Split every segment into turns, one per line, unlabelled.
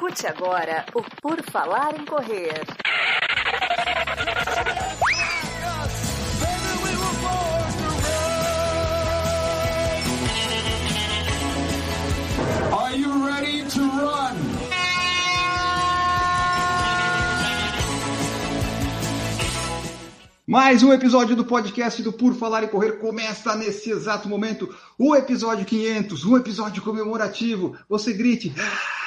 Escute agora o Por Falar em Correr.
Are you ready to run?
Mais um episódio do podcast do Por Falar e Correr começa nesse exato momento. O episódio 500, um episódio comemorativo. Você grite, "Ah!"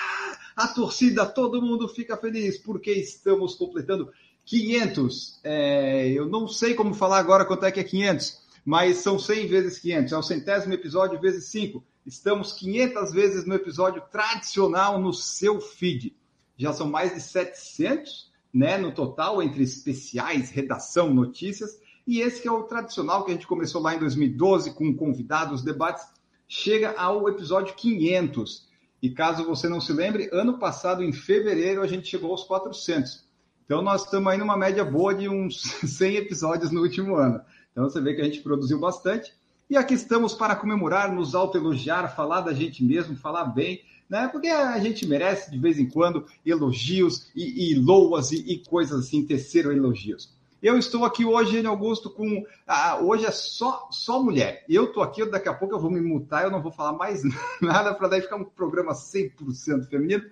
A torcida, todo mundo fica feliz porque estamos completando 500. É, eu não sei como falar agora quanto é que é 500, mas são 100 vezes 500. É o centésimo episódio vezes 5. Estamos 500 vezes no episódio tradicional no seu feed. Já são mais de 700 né, no total, entre especiais, redação, notícias, e esse que é o tradicional que a gente começou lá em 2012 com convidados, debates, chega ao episódio 500. E caso você não se lembre, ano passado, em fevereiro, a gente chegou aos 400. Então nós estamos aí numa média boa de uns 100 episódios no último ano. Então você vê que a gente produziu bastante. E aqui estamos para comemorar, nos autoelogiar, falar da gente mesmo, falar bem, né? Porque a gente merece de vez em quando elogios e, e loas e, e, coisas assim, terceiro elogios. Eu estou aqui hoje, em Augusto, com. Ah, hoje é só, só mulher. Eu estou aqui, daqui a pouco eu vou me mutar, eu não vou falar mais nada para daí ficar um programa 100% feminino.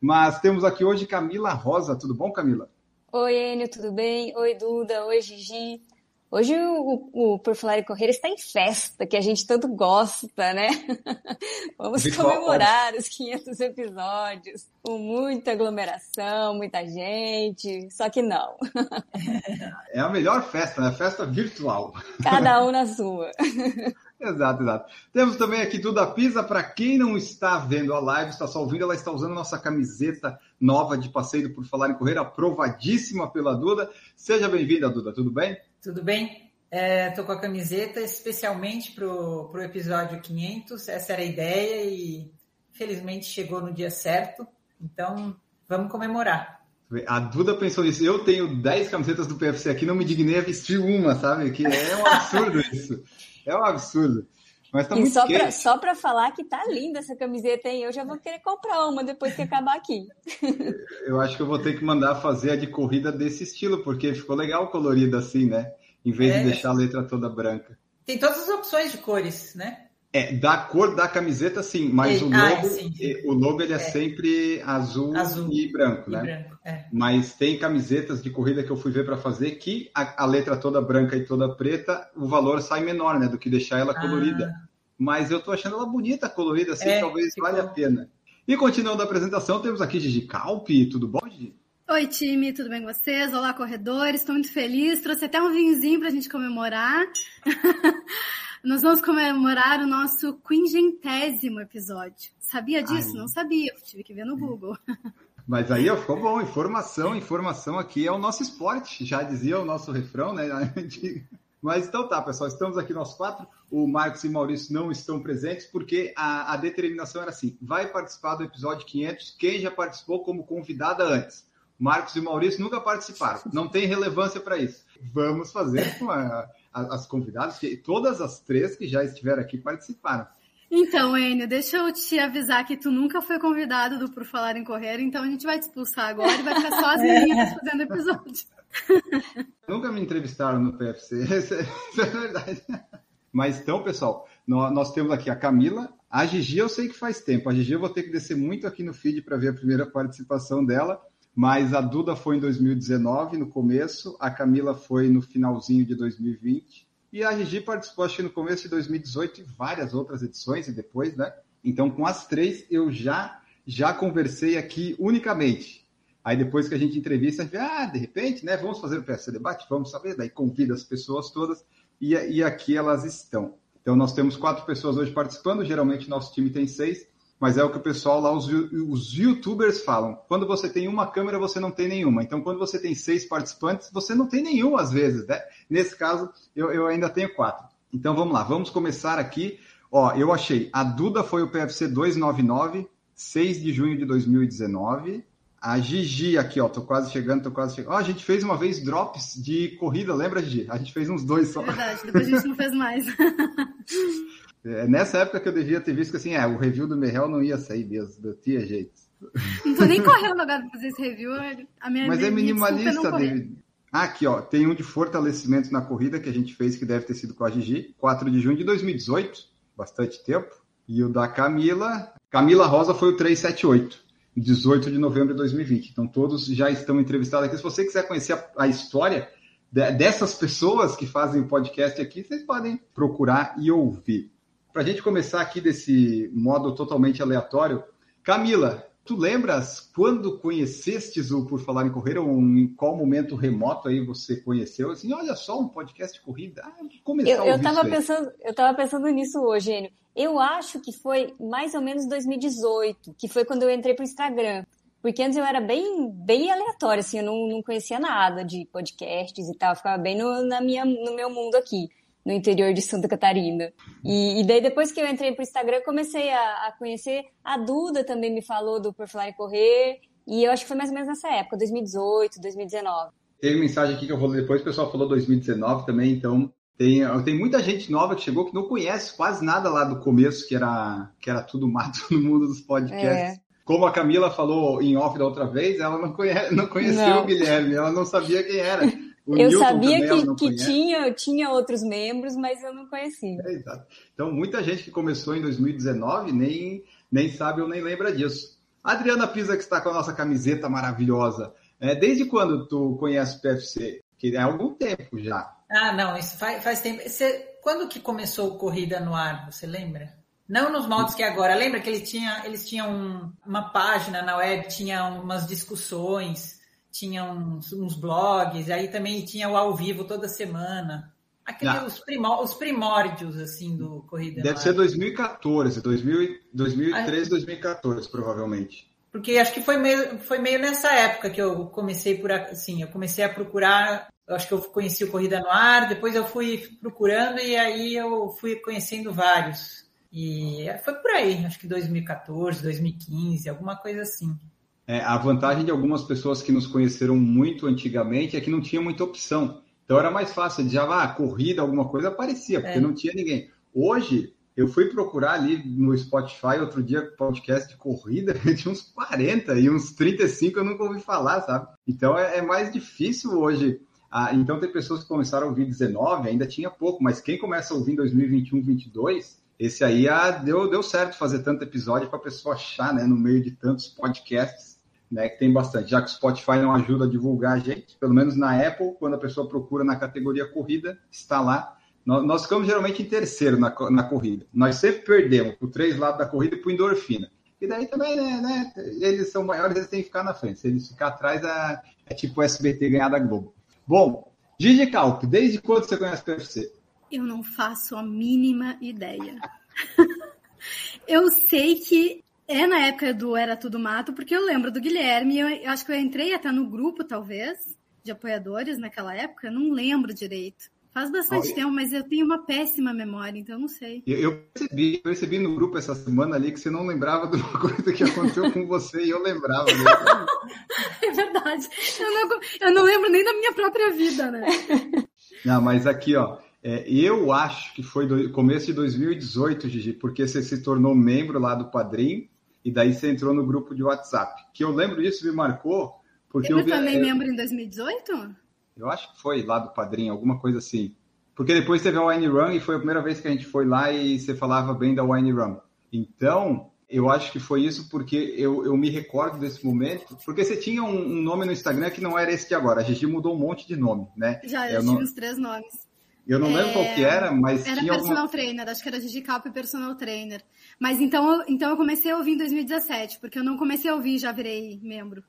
Mas temos aqui hoje Camila Rosa. Tudo bom, Camila?
Oi, Enio, tudo bem? Oi, Duda. Oi, Gigi. Hoje o, o, Por Falar e Correr está em festa, que a gente tanto gosta, né? Vamos comemorar os 500 episódios com muita aglomeração, muita gente, só que não.
É a melhor festa, né? Festa virtual.
Cada um na sua.
Exato, exato. Temos também aqui Duda Pisa. Para quem não está vendo a live, está só ouvindo, ela está usando nossa camiseta nova de passeio por falar em correr, aprovadíssima pela Duda. Seja bem-vinda, Duda. Tudo bem?
Tudo bem? Estou é, com a camiseta especialmente para o episódio 500. Essa era a ideia e felizmente chegou no dia certo. Então, vamos comemorar.
A Duda pensou nisso. Eu tenho 10 camisetas do PFC aqui, não me dignei a vestir uma, sabe? Que é um absurdo isso. É um absurdo. Mas tá
e
muito
só
quente.
pra, só para falar que tá linda essa camiseta, hein? Eu já vou querer comprar uma depois que acabar aqui.
Eu acho que eu vou ter que mandar fazer a de corrida desse estilo, porque ficou legal colorida assim, né? Em vez
É.
de deixar a letra toda branca.
Tem todas as opções de cores, né?
É, da cor da camiseta, sim, mas
É,
o
ah,
logo,
sim, sim.
o logo ele é,
É.
sempre azul,
Azul
e branco,
E
né?
branco. É.
Mas tem camisetas de corrida que eu fui ver para fazer que a, a letra toda branca e toda preta, o valor sai menor, né? Do que deixar ela colorida. Mas eu tô achando ela bonita, colorida, assim,
É,
talvez
ficou.
valha a pena. E continuando a apresentação, temos aqui Gigi Calpi. Tudo bom, Gigi?
Oi, time, tudo bem com vocês? Olá, corredores, estou muito feliz. Trouxe até um vinhozinho para a gente comemorar. Nós vamos comemorar o nosso quingentésimo episódio. Sabia disso?
Ai.
Não sabia, tive que ver no Google.
Mas aí, ó, ficou bom. Informação, informação aqui é o nosso esporte, já dizia o nosso refrão, né? Mas então tá, pessoal, estamos aqui nós quatro. O Marcos e o Maurício não estão presentes porque a, a determinação era assim: vai participar do episódio 500 quem já participou como convidada antes. Marcos e Maurício nunca participaram, não tem relevância para isso. Vamos fazer com a- a- as convidadas, que todas as três que já estiveram aqui participaram.
Então, Enio, deixa eu te avisar que tu nunca foi convidado do Por Falar em Correr, então a gente vai te expulsar agora e vai ficar só as meninas fazendo episódio.
Nunca me entrevistaram no PFC, isso é, isso é verdade. Mas então, pessoal, nó- nós, temos aqui a Camila, a Gigi eu sei que faz tempo, a Gigi eu vou ter que descer muito aqui no feed para ver a primeira participação dela, mas a Duda foi em 2019, no começo, a Camila foi no finalzinho de 2020, e a Gigi participou acho que no começo de 2018 e várias outras edições e depois, né? Então, com as três, eu já, já conversei aqui unicamente. Aí depois que a gente entrevista, a gente ah, de repente, né, vamos fazer o PSC Debate, vamos saber, daí convida as pessoas todas e, e aqui elas estão. Então nós temos quatro pessoas hoje participando, geralmente nosso time tem seis, mas é o que o pessoal lá, os, os youtubers falam. Quando você tem uma câmera, você não tem nenhuma. Então quando você tem seis participantes, você não tem nenhum às vezes, né? Nesse caso, eu, eu ainda tenho quatro. Então vamos lá, vamos começar aqui. Ó, eu achei, a Duda foi o PFC 299, 6 de junho de 2019. A Gigi aqui, ó, tô quase chegando, tô quase chegando. Ó, a gente fez uma vez drops de corrida, lembra, Gigi? A gente fez uns dois só.
Verdade, depois a gente não fez mais.
É nessa época que eu devia ter visto que assim, é, o review do Merrell não ia sair mesmo, não tinha jeito.
Não tô nem correndo agora pra fazer esse review. A minha,
Mas é minimalista, David. Ah, aqui, ó, tem um de fortalecimento na corrida que a gente fez, que deve ter sido com a Gigi, 4 de junho de 2018, bastante tempo. E o da Camila, Camila Rosa foi o 378, 18 de novembro de 2020. Então todos já estão entrevistados aqui. Se você quiser conhecer a, a história dessas pessoas que fazem o podcast aqui, vocês podem procurar e ouvir. Para a gente começar aqui desse modo totalmente aleatório, Camila, Tu lembras quando conhecestes o Por Falar em Correr, ou em qual momento remoto aí você conheceu? Assim, olha só, um podcast de corrida. Ah, começar
eu, eu tava pensando, eu tava pensando nisso hoje, Enio. Eu acho que foi mais ou menos 2018, que foi quando eu entrei pro Instagram. Porque antes eu era bem, bem aleatória, assim, eu não, não conhecia nada de podcasts e tal, ficava bem no, na minha, no meu mundo aqui no interior de Santa Catarina. E, e daí depois que eu entrei pro Instagram, comecei a, a, conhecer. A Duda também me falou do Por Falar em Correr. E eu acho que foi mais ou menos nessa época, 2018, 2019.
Teve mensagem aqui que eu vou depois, o pessoal falou 2019 também, então tem, tem muita gente nova que chegou que não conhece quase nada lá do começo, que era, que era tudo mato no mundo dos podcasts. É. Como a Camila falou em off da outra vez, ela não, conhece, não conheceu não. o Guilherme, ela não sabia quem era.
O eu Newton sabia que, que tinha, tinha outros membros, mas eu não conhecia.
É, exato. Então, muita gente que começou em 2019 nem, nem sabe ou nem lembra disso. A Adriana Pisa, que está com a nossa camiseta maravilhosa. É, desde quando tu conhece o PFC? Que é algum tempo já.
Ah, não, isso faz, faz tempo. Você, quando que começou Corrida no Ar, você lembra? Não nos moldes que é agora. Lembra que ele tinha, eles tinham uma página na web, tinha umas discussões tinha uns, uns, blogs, aí também tinha o ao vivo toda semana. Aquele, os, primó os, primórdios, assim, do Corrida
Deve ser 2014, 2000, 2013, 2014, provavelmente.
Porque acho que foi meio, foi meio nessa época que eu comecei por, assim, eu comecei a procurar, acho que eu conheci o Corrida no Ar, depois eu fui procurando e aí eu fui conhecendo vários. E foi por aí, acho que 2014, 2015, alguma coisa assim.
É, a vantagem de algumas pessoas que nos conheceram muito antigamente é que não tinha muita opção. Então era mais fácil, de já ah, corrida, alguma coisa aparecia, porque é. não tinha ninguém. Hoje, eu fui procurar ali no Spotify outro dia podcast de corrida, tinha uns 40 e uns 35 eu nunca ouvi falar, sabe? Então é, é mais difícil hoje. Ah, então tem pessoas que começaram a ouvir 19, ainda tinha pouco, mas quem começa a ouvir em 2021, 22, esse aí ah, deu, deu certo fazer tanto episódio para a pessoa achar, né, no meio de tantos podcasts né, que tem bastante, já que o Spotify não ajuda a divulgar a gente, pelo menos na Apple, quando a pessoa procura na categoria corrida, está lá. Nós, nós ficamos geralmente em terceiro na, na corrida. Nós sempre perdemos por três lados da corrida e por endorfina. E daí também, né, né, eles são maiores, eles têm que ficar na frente. Se eles ficar atrás, é, é tipo o SBT ganhar da Globo. Bom, Gigi Calp, desde quando você conhece o PFC?
Eu não faço a mínima ideia. eu sei que é na época do Era Tudo Mato, porque eu lembro do Guilherme, eu, eu acho que eu entrei até no grupo, talvez, de apoiadores naquela época, não lembro direito. Faz bastante tempo, mas eu tenho uma péssima memória, então não sei.
Eu, eu percebi, eu percebi no grupo essa semana ali que você não lembrava de uma coisa que aconteceu com você e eu lembrava.
é verdade. Eu não, eu não lembro nem da minha própria vida, né?
Não, mas aqui, ó, é, eu acho que foi do, começo de 2018, Gigi, porque você se tornou membro lá do Padrim e daí você entrou no grupo de WhatsApp. Que eu lembro disso, me marcou. Porque
eu,
eu
também membro em 2018?
Eu acho que foi lá do Padrinho, alguma coisa assim. Porque depois teve a Wine Run e foi a primeira vez que a gente foi lá e você falava bem da Wine Run. Então, eu acho que foi isso porque eu, eu me recordo desse momento. Porque você tinha um, um nome no Instagram que não era esse de agora. A Gigi mudou um monte de nome, né?
Já, eu, eu tive os três nomes.
Eu não é... lembro qual que era, mas
era personal
alguma...
trainer, acho que era Gigi Calp personal trainer. Mas então, eu, então eu comecei a ouvir em 2017, porque eu não comecei a ouvir e já virei membro.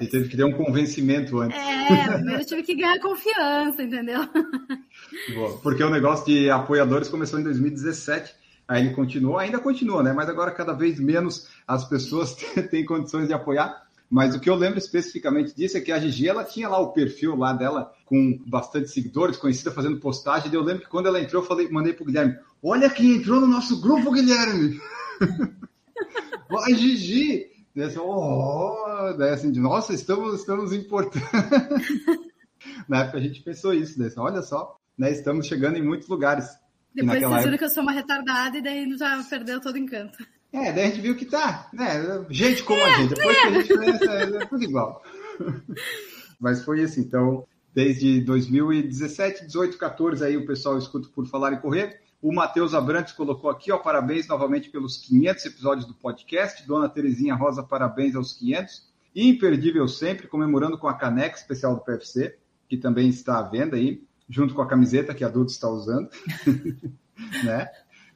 E teve que ter um convencimento antes.
É, primeiro eu tive que ganhar confiança, entendeu?
Boa, porque o negócio de apoiadores começou em 2017, aí ele continuou, ainda continua, né? Mas agora cada vez menos as pessoas têm condições de apoiar. Mas o que eu lembro especificamente disso é que a Gigi, ela tinha lá o perfil lá dela com bastante seguidores, conhecida fazendo postagem. E eu lembro que quando ela entrou, eu falei, mandei pro Guilherme, olha quem entrou no nosso grupo, Guilherme! a Gigi! Daí assim, oh, daí assim, nossa, estamos, estamos importando. Na época a gente pensou isso, daí assim, olha só, né, estamos chegando em muitos lugares.
Depois vocês viram que eu sou uma retardada e daí já perdeu todo o encanto.
É, daí a gente viu que tá, né? Gente como é, a gente. Depois né? que a gente conhece, é tudo igual. Mas foi isso, então, desde 2017, 18, 14, aí o pessoal escuta por falar e correr. O Matheus Abrantes colocou aqui, ó, parabéns novamente pelos 500 episódios do podcast. Dona Terezinha Rosa, parabéns aos 500. Imperdível sempre, comemorando com a caneca especial do PFC, que também está à venda aí, junto com a camiseta que a Duda está usando. né?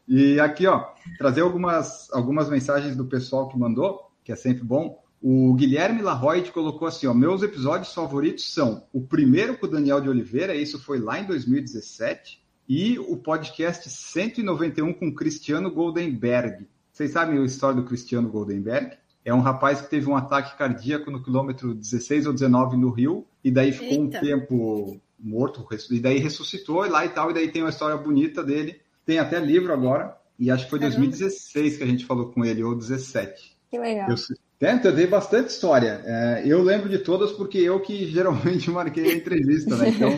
E aqui, ó, trazer algumas, algumas mensagens do pessoal que mandou, que é sempre bom. O Guilherme Larroide colocou assim: ó, meus episódios favoritos são o primeiro com o Daniel de Oliveira, isso foi lá em 2017, e o podcast 191 com Cristiano Goldenberg. Vocês sabem a história do Cristiano Goldenberg? É um rapaz que teve um ataque cardíaco no quilômetro 16 ou 19 no Rio, e daí ficou Eita. um tempo morto, e daí ressuscitou e lá e tal, e daí tem uma história bonita dele. Tem até livro agora, e acho que foi 2016 que a gente falou com ele, ou 17.
Que legal.
Eu, Tenta, eu dei bastante história. É, eu lembro de todas porque eu que geralmente marquei a entrevista, né? Então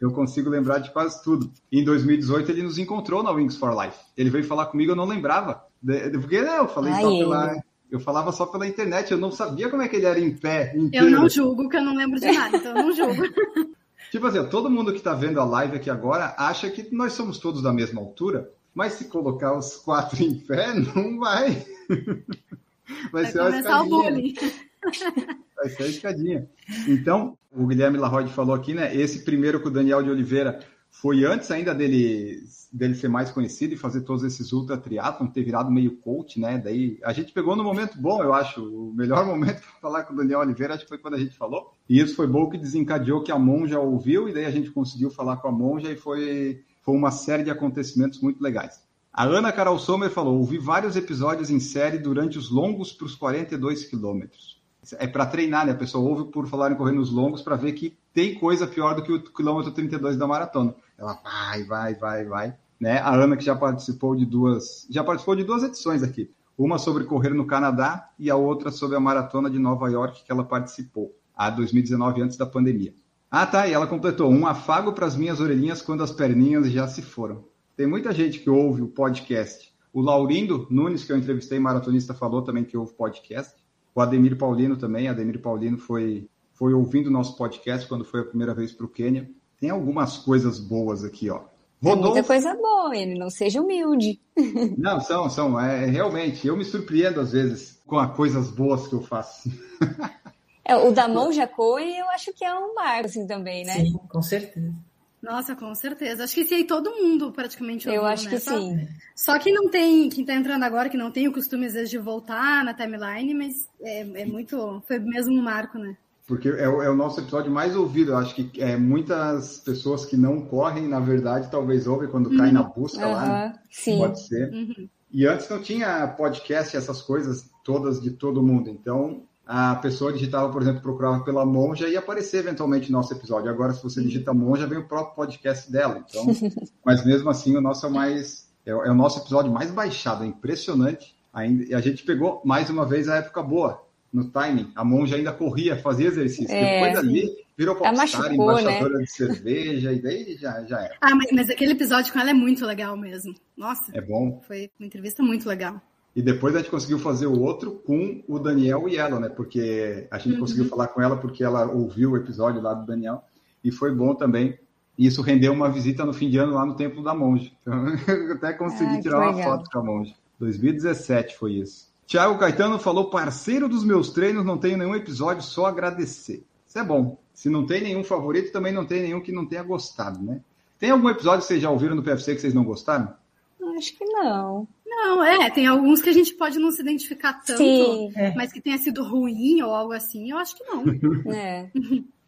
eu consigo lembrar de quase tudo. Em 2018 ele nos encontrou na Wings for Life. Ele veio falar comigo, eu não lembrava. Porque né, eu falei Ai, só pela. Eu falava só pela internet, eu não sabia como é que ele era em pé. Inteiro.
Eu não julgo, que eu não lembro de nada, então eu não julgo.
tipo assim, todo mundo que está vendo a live aqui agora acha que nós somos todos da mesma altura, mas se colocar os quatro em pé, não vai.
Vai, vai ser o bullying.
Vai ser a escadinha. Então, o Guilherme Larroide falou aqui, né? Esse primeiro com o Daniel de Oliveira foi antes ainda dele, dele ser mais conhecido e fazer todos esses ultra triatlon, ter virado meio coach, né? Daí a gente pegou no momento bom, eu acho. O melhor momento para falar com o Daniel Oliveira acho que foi quando a gente falou. E isso foi bom que desencadeou que a Monja ouviu e daí a gente conseguiu falar com a Monja e foi, foi uma série de acontecimentos muito legais. A Ana Carol Sommer falou: ouvi vários episódios em série durante os longos para os 42 quilômetros. É para treinar, né? A pessoa ouve por falar em correr nos longos para ver que tem coisa pior do que o quilômetro 32 da maratona. Ela vai, vai, vai, vai. Né? A Ana que já participou de duas, já participou de duas edições aqui. Uma sobre correr no Canadá e a outra sobre a maratona de Nova York que ela participou, a 2019 antes da pandemia. Ah, tá. E ela completou um afago para as minhas orelhinhas quando as perninhas já se foram. Tem muita gente que ouve o podcast. O Laurindo Nunes, que eu entrevistei, maratonista, falou também que ouve podcast. O Ademir Paulino também. Ademir Paulino foi, foi ouvindo o nosso podcast quando foi a primeira vez para o Quênia. Tem algumas coisas boas aqui, ó.
Rodolfo... Tem muita coisa boa, ele não seja humilde.
Não, são, são. É, realmente, eu me surpreendo às vezes com as coisas boas que eu faço.
É, o da mão Jacoi, eu acho que é um marco, assim, também, né?
Sim, com certeza.
Nossa, com certeza. Acho que aí todo mundo praticamente
ouviu, Eu acho né? que
só,
sim.
Só que não tem, quem tá entrando agora, que não tem o costume às vezes de voltar na timeline, mas é, é muito, foi mesmo um marco, né?
Porque é o, é o, nosso episódio mais ouvido. Eu acho que é, muitas pessoas que não correm, na verdade, talvez ouvem quando uhum. caem na busca uhum. lá. Né?
Sim.
Pode ser. Uhum. E antes não tinha podcast, essas coisas todas de todo mundo. Então, a pessoa digitava, por exemplo, procurava pela Monja e aparecer eventualmente nosso episódio. Agora, se você digita Monja, vem o próprio podcast dela. Então, mas mesmo assim, o nosso é o mais é, é o nosso episódio mais baixado, é impressionante. Ainda, e a gente pegou mais uma vez a época boa no timing. A Monja ainda corria, fazia exercício. É, Depois ali virou popstar, embaixadora né? de cerveja e daí já, já era.
Ah, mas, mas aquele episódio com ela é muito legal mesmo. Nossa.
É bom.
Foi uma entrevista muito legal.
E depois a gente conseguiu fazer o outro com o Daniel e ela, né? Porque a gente uhum. conseguiu falar com ela porque ela ouviu o episódio lá do Daniel e foi bom também. E isso rendeu uma visita no fim de ano lá no Templo da Monge. Então, eu até consegui ah, tirar uma foto com a Monge. 2017 foi isso. Tiago Caetano falou: parceiro dos meus treinos, não tenho nenhum episódio, só agradecer. Isso é bom. Se não tem nenhum favorito, também não tem nenhum que não tenha gostado, né? Tem algum episódio que vocês já ouviram no PFC que vocês não gostaram?
Acho que não.
Não, é, tem alguns que a gente pode não se identificar tanto, Sim. É. mas que tenha sido ruim ou algo assim, eu acho que não.
É.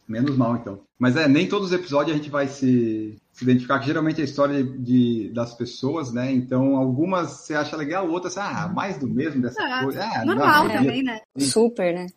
Menos mal, então. Mas é, nem todos os episódios a gente vai se, se identificar, que geralmente é a história de, de, das pessoas, né? Então, algumas você acha legal, outras, ah, mais do mesmo dessa é, coisa. Ah,
normal não, também, né?
Super, né?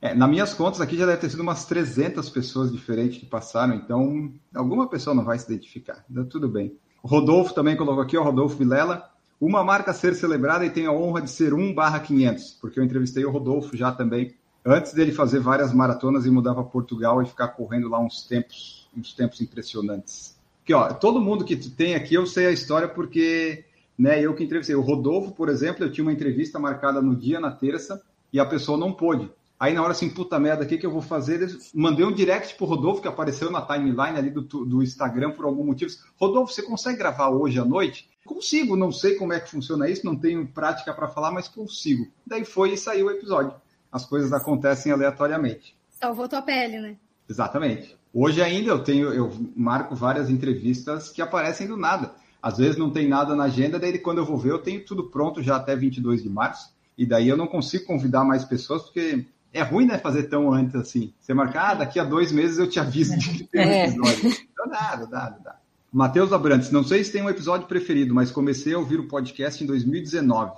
É, nas minhas contas aqui já deve ter sido umas 300 pessoas diferentes que passaram, então alguma pessoa não vai se identificar. Então, tudo bem. O Rodolfo também colocou aqui, o Rodolfo Vilela. Uma marca a ser celebrada e tem a honra de ser 1 barra 500, porque eu entrevistei o Rodolfo já também, antes dele fazer várias maratonas e mudar para Portugal e ficar correndo lá uns tempos, uns tempos impressionantes. Que ó, todo mundo que tem aqui eu sei a história porque né? Eu que entrevistei. O Rodolfo, por exemplo, eu tinha uma entrevista marcada no dia, na terça, e a pessoa não pôde. Aí na hora assim, puta merda, o que, que eu vou fazer? Eu mandei um direct pro Rodolfo, que apareceu na timeline ali do, do Instagram por algum motivo. Rodolfo, você consegue gravar hoje à noite? Consigo, não sei como é que funciona isso, não tenho prática para falar, mas consigo. Daí foi e saiu o episódio. As coisas acontecem aleatoriamente.
Salvou tua pele, né?
Exatamente. Hoje ainda eu tenho, eu marco várias entrevistas que aparecem do nada. Às vezes não tem nada na agenda, daí quando eu vou ver, eu tenho tudo pronto já até 22 de março. E daí eu não consigo convidar mais pessoas, porque é ruim, né, fazer tão antes assim. Você marcar, ah, daqui a dois meses eu te aviso de que tem um é. episódio. Dá, não dá, não dá. Matheus Abrantes, não sei se tem um episódio preferido, mas comecei a ouvir o podcast em 2019,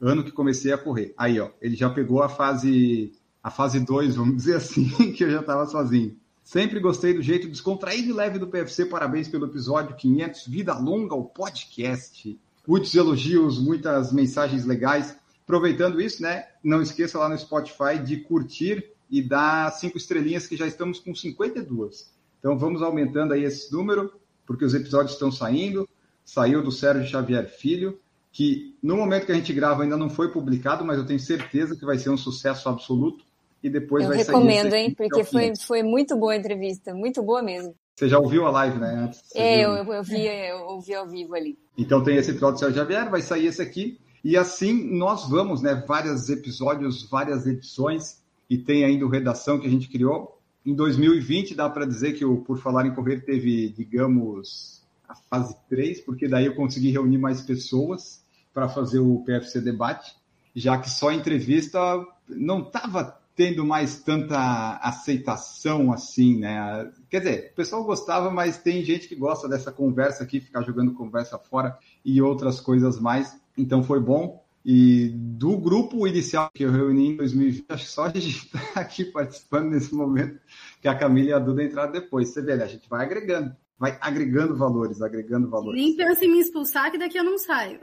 ano que comecei a correr. Aí, ó, ele já pegou a fase a fase 2, vamos dizer assim, que eu já estava sozinho. Sempre gostei do jeito descontraído e leve do PFC. Parabéns pelo episódio 500. Vida longa ao podcast. Muitos elogios, muitas mensagens legais. Aproveitando isso, né? Não esqueça lá no Spotify de curtir e dar cinco estrelinhas, que já estamos com 52. Então vamos aumentando aí esse número, porque os episódios estão saindo. Saiu do Sérgio Xavier Filho, que no momento que a gente grava ainda não foi publicado, mas eu tenho certeza que vai ser um sucesso absoluto e depois
eu
vai
sair. Eu recomendo, hein? Porque foi, foi muito boa a entrevista, muito boa mesmo.
Você já ouviu a live, né?
É, eu, eu, vi, eu ouvi ao vivo ali.
Então tem esse episódio do Sérgio Xavier, vai sair esse aqui. E assim nós vamos, né? Vários episódios, várias edições, e tem ainda o Redação que a gente criou. Em 2020, dá para dizer que o Por Falar em Correr teve, digamos, a fase 3, porque daí eu consegui reunir mais pessoas para fazer o PFC Debate, já que só entrevista não estava tendo mais tanta aceitação assim, né? Quer dizer, o pessoal gostava, mas tem gente que gosta dessa conversa aqui, ficar jogando conversa fora e outras coisas mais. Então foi bom. E do grupo inicial que eu reuni em 2020, acho que só a gente está aqui participando nesse momento, que a Camila e a Duda entraram depois. Você vê, né? a gente vai agregando, vai agregando valores, agregando valores.
Nem pensa em me expulsar, que daqui eu não saio.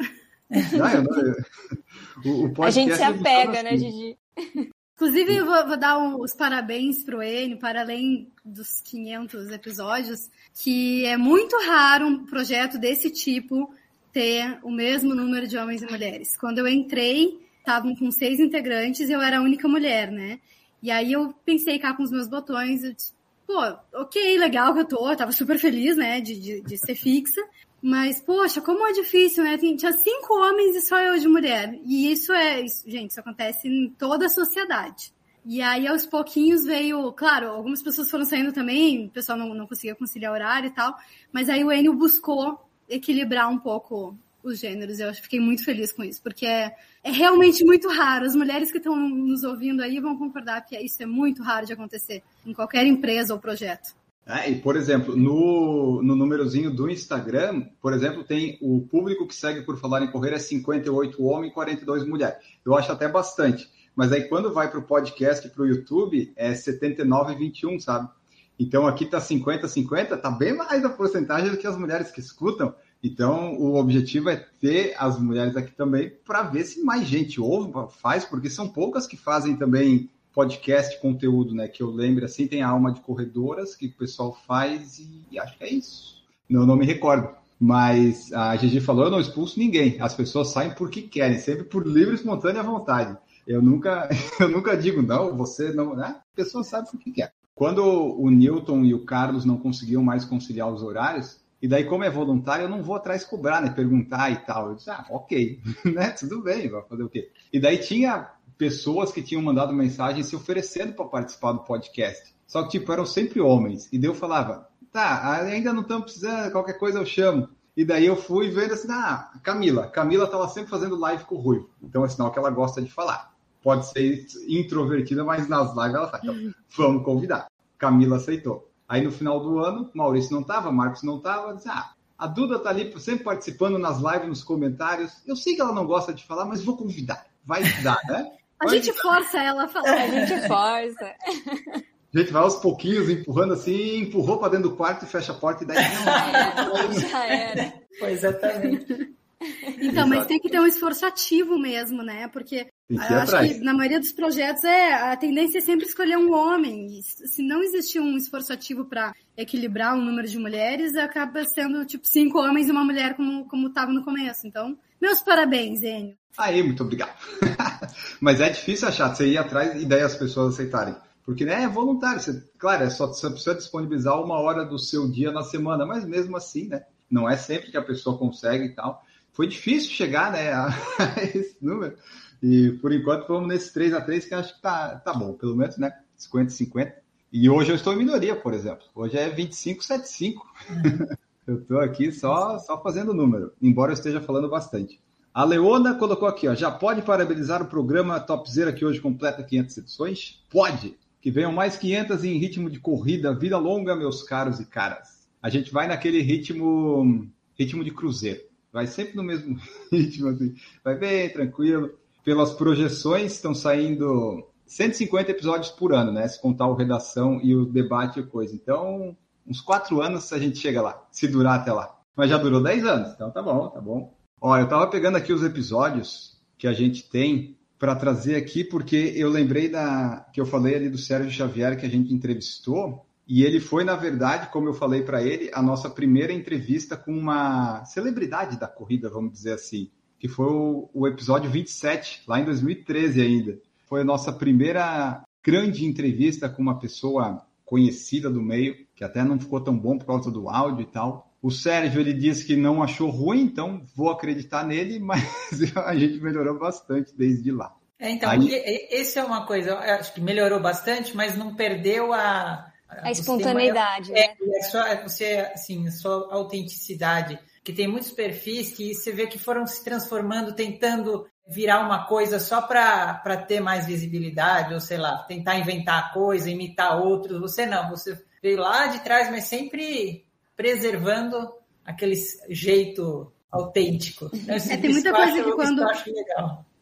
Não, eu não,
eu, o, o a gente se apega, né, assim. Gigi?
Inclusive, eu vou, vou dar um, os parabéns para o Enio, para além dos 500 episódios, que é muito raro um projeto desse tipo ter o mesmo número de homens e mulheres. Quando eu entrei, estavam com seis integrantes e eu era a única mulher, né? E aí eu pensei cá com os meus botões, eu disse, pô, ok, legal que eu tô, eu tava super feliz, né, de, de, de ser fixa, mas, poxa, como é difícil, né? Tinha cinco homens e só eu de mulher. E isso é, isso, gente, isso acontece em toda a sociedade. E aí, aos pouquinhos, veio, claro, algumas pessoas foram saindo também, o pessoal não, não conseguia conciliar horário e tal, mas aí o Enio buscou equilibrar um pouco os gêneros. Eu fiquei muito feliz com isso, porque é, é realmente muito raro. As mulheres que estão nos ouvindo aí vão concordar que isso é muito raro de acontecer em qualquer empresa ou projeto.
É, e, por exemplo, no, no númerozinho do Instagram, por exemplo, tem o público que segue por falar em correr é 58 homem e 42 mulher. Eu acho até bastante. Mas aí quando vai para o podcast, para o YouTube, é 79 e 21, sabe? Então aqui tá 50-50, tá bem mais a porcentagem do que as mulheres que escutam. Então o objetivo é ter as mulheres aqui também para ver se mais gente ouve, faz, porque são poucas que fazem também podcast conteúdo, né? Que eu lembro assim, tem a alma de corredoras que o pessoal faz e, e acho que é isso. Não, não me recordo. Mas a Gigi falou, eu não expulso ninguém. As pessoas saem porque querem, sempre por livre espontânea vontade. Eu nunca, eu nunca digo, não, você não, né? A pessoa sabe por que quer. Quando o Newton e o Carlos não conseguiam mais conciliar os horários, e daí, como é voluntário, eu não vou atrás cobrar, né? Perguntar e tal. Eu disse, ah, ok, né? Tudo bem, vai fazer o quê? E daí tinha pessoas que tinham mandado mensagem se oferecendo para participar do podcast. Só que, tipo, eram sempre homens. E daí eu falava, tá, ainda não estamos precisando, qualquer coisa eu chamo. E daí eu fui vendo assim, ah, Camila. Camila estava sempre fazendo live com o Rui. Então é sinal que ela gosta de falar. Pode ser introvertida, mas nas lives ela fala, então, vamos convidar. Camila aceitou. Aí no final do ano, Maurício não estava, Marcos não estava, disse, ah, a Duda tá ali sempre participando nas lives, nos comentários. Eu sei que ela não gosta de falar, mas vou convidar. Vai dar, né?
A gente força ela a falar.
A gente força.
A gente vai aos pouquinhos empurrando assim, empurrou para dentro do quarto e fecha a porta e daí.
Já era.
Foi exatamente.
Então, mas tem que ter um esforço ativo mesmo, né? Porque acho atrás. que na maioria dos projetos é a tendência é sempre escolher um homem. E se não existir um esforço ativo para equilibrar o número de mulheres, acaba sendo tipo cinco homens e uma mulher como como estava no começo. Então Meus parabéns, Enio.
Aí, muito obrigado. Mas é difícil achar, você ir atrás e daí as pessoas aceitarem. Porque né, é voluntário. Você, claro, é só você precisa disponibilizar uma hora do seu dia na semana, mas mesmo assim, né? Não é sempre que a pessoa consegue e tal. Foi difícil chegar né, a esse número. E por enquanto vamos nesse 3 a 3 que acho que tá, tá bom, pelo menos, né? 50 50. E hoje eu estou em minoria, por exemplo. Hoje é 2575. eu estou aqui só, só fazendo número, embora eu esteja falando bastante. A Leona colocou aqui, ó, já pode parabenizar o programa Top Zero que hoje completa 500 edições? Pode! Que venham mais 500 em ritmo de corrida, vida longa, meus caros e caras. A gente vai naquele ritmo, ritmo de cruzeiro. Vai sempre no mesmo ritmo, assim. Vai bem, tranquilo. Pelas projeções, estão saindo 150 episódios por ano, né? Se contar o redação e o debate e coisa. Então, uns quatro anos a gente chega lá, se durar até lá. Mas já durou 10 anos, então tá bom, tá bom. Ó, eu tava pegando aqui os episódios que a gente tem para trazer aqui, porque eu lembrei da que eu falei ali do Sérgio Xavier que a gente entrevistou, e ele foi, na verdade, como eu falei para ele, a nossa primeira entrevista com uma celebridade da corrida, vamos dizer assim, que foi o, o episódio 27, lá em 2013 ainda foi a nossa primeira grande entrevista com uma pessoa conhecida do meio, que até não ficou tão bom por causa do áudio e tal. O Sérgio ele disse que não achou ruim, então vou acreditar nele, mas a gente melhorou bastante desde lá.
É, então, Aí... esse é uma coisa, eu acho que melhorou bastante, mas não perdeu a.
A, a espontaneidade,
né? É, a sua, você, assim, a sua autenticidade. Que tem muitos perfis que você vê que foram se transformando, tentando virar uma coisa só para ter mais visibilidade, ou sei lá, tentar inventar coisa, imitar outros. Você não, você veio lá de trás, mas sempre preservando aquele jeito autêntico.
é, tem muita coisa que quando.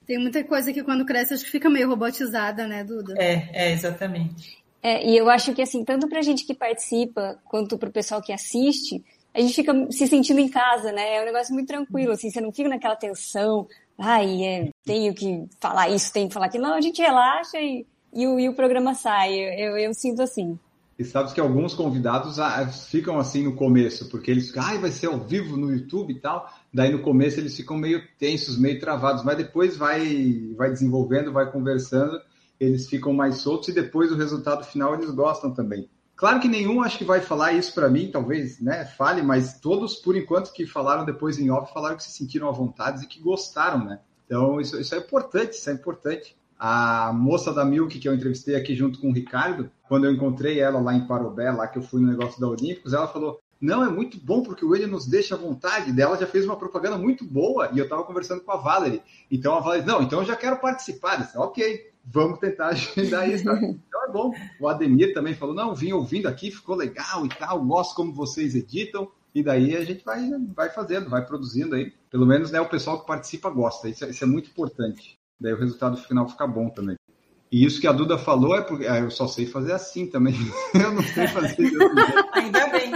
Tem muita coisa que quando cresce acho que fica meio robotizada, né, Duda?
É, é exatamente.
É, e eu acho que assim, tanto pra gente que participa, quanto pro pessoal que assiste, a gente fica se sentindo em casa, né? É um negócio muito tranquilo, assim, você não fica naquela tensão, ai, é, tenho que falar isso, tenho que falar aquilo. Não, a gente relaxa e, e, o, e o programa sai. Eu, eu, eu, sinto assim.
E sabe que alguns convidados ah, ficam assim no começo, porque eles ficam, ai, vai ser ao vivo no YouTube e tal. Daí no começo eles ficam meio tensos, meio travados, mas depois vai, vai desenvolvendo, vai conversando, eles ficam mais soltos e depois o resultado final eles gostam também. Claro que nenhum acho que vai falar isso para mim, talvez, né, fale, mas todos, por enquanto, que falaram depois em off, falaram que se sentiram à vontade e que gostaram, né? Então, isso, isso é importante, isso é importante. A moça da Milk que eu entrevistei aqui junto com o Ricardo, quando eu encontrei ela lá em Parobé, lá que eu fui no negócio da Olímpicos, ela falou: Não, é muito bom porque o William nos deixa à vontade. Dela já fez uma propaganda muito boa e eu estava conversando com a Valerie. Então a Valerie, não, então eu já quero participar. disse, ok, vamos tentar agendar isso. Então é bom. O Ademir também falou: não, vim ouvindo aqui, ficou legal e tal, gosto como vocês editam. E daí a gente vai, vai fazendo, vai produzindo aí. Pelo menos né, o pessoal que participa gosta. Isso, é, isso é muito importante. Daí o resultado final fica bom também. E isso que a Duda falou é porque ah, eu só sei fazer assim também. eu não sei fazer.
Ainda bem.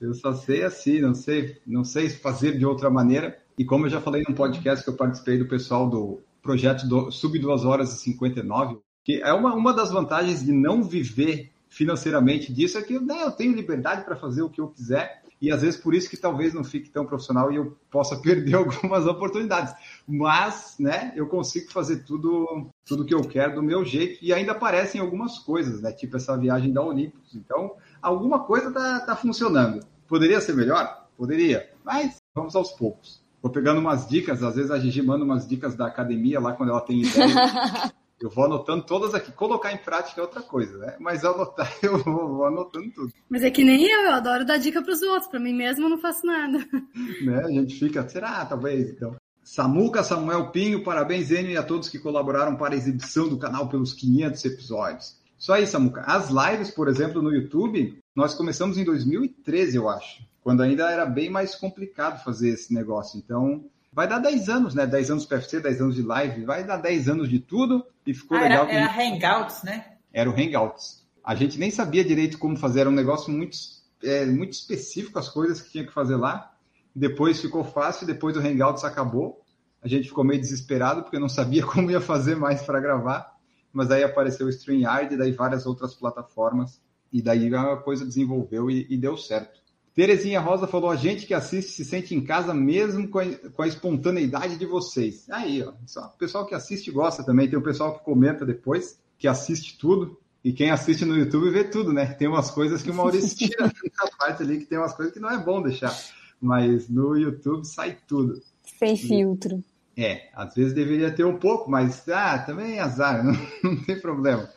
Eu só sei assim, não sei, não sei fazer de outra maneira. E como eu já falei num podcast que eu participei do pessoal do projeto do, sub 2 horas e 59, que é uma, uma das vantagens de não viver financeiramente disso, é que né, eu tenho liberdade para fazer o que eu quiser, e às vezes por isso que talvez não fique tão profissional e eu possa perder algumas oportunidades. Mas, né, eu consigo fazer tudo tudo que eu quero do meu jeito e ainda aparecem algumas coisas, né, tipo essa viagem da Olímpicos. Então, alguma coisa tá, tá funcionando. Poderia ser melhor? Poderia, mas vamos aos poucos. Vou pegando umas dicas, às vezes a Gigi manda umas dicas da academia lá quando ela tem ideia. eu vou anotando todas aqui. Colocar em prática é outra coisa, né? Mas anotar, eu vou, anotando tudo.
Mas é que nem eu, eu adoro dar dica para os outros. Para mim mesmo eu não faço nada.
Né? A gente fica, será? Talvez, então. Samuca, Samuel Pinho, parabéns, Enio, e a todos que colaboraram para a exibição do canal pelos 500 episódios. Isso aí, Samuca. As lives, por exemplo, no YouTube, nós começamos em 2013, eu acho quando ainda era bem mais complicado fazer esse negócio. Então, vai dar 10 anos, né? 10 anos PFC, 10 anos de live, vai dar 10 anos de tudo e ficou
ah,
legal.
Era, era Hangouts, né?
Era o Hangouts. A gente nem sabia direito como fazer, era um negócio muito, é, muito específico as coisas que tinha que fazer lá. Depois ficou fácil, depois o Hangouts acabou. A gente ficou meio desesperado porque não sabia como ia fazer mais para gravar. Mas aí apareceu o StreamYard e daí várias outras plataformas. E daí a coisa desenvolveu e, e deu certo. Terezinha Rosa falou: a gente que assiste se sente em casa mesmo com a, com a espontaneidade de vocês. Aí, ó, só o pessoal que assiste gosta também. Tem o pessoal que comenta depois, que assiste tudo. E quem assiste no YouTube vê tudo, né? Tem umas coisas que o Maurício tira na parte ali, que tem umas coisas que não é bom deixar. Mas no YouTube sai tudo.
Sem filtro.
É, às vezes deveria ter um pouco, mas ah, também é azar, não, não tem problema.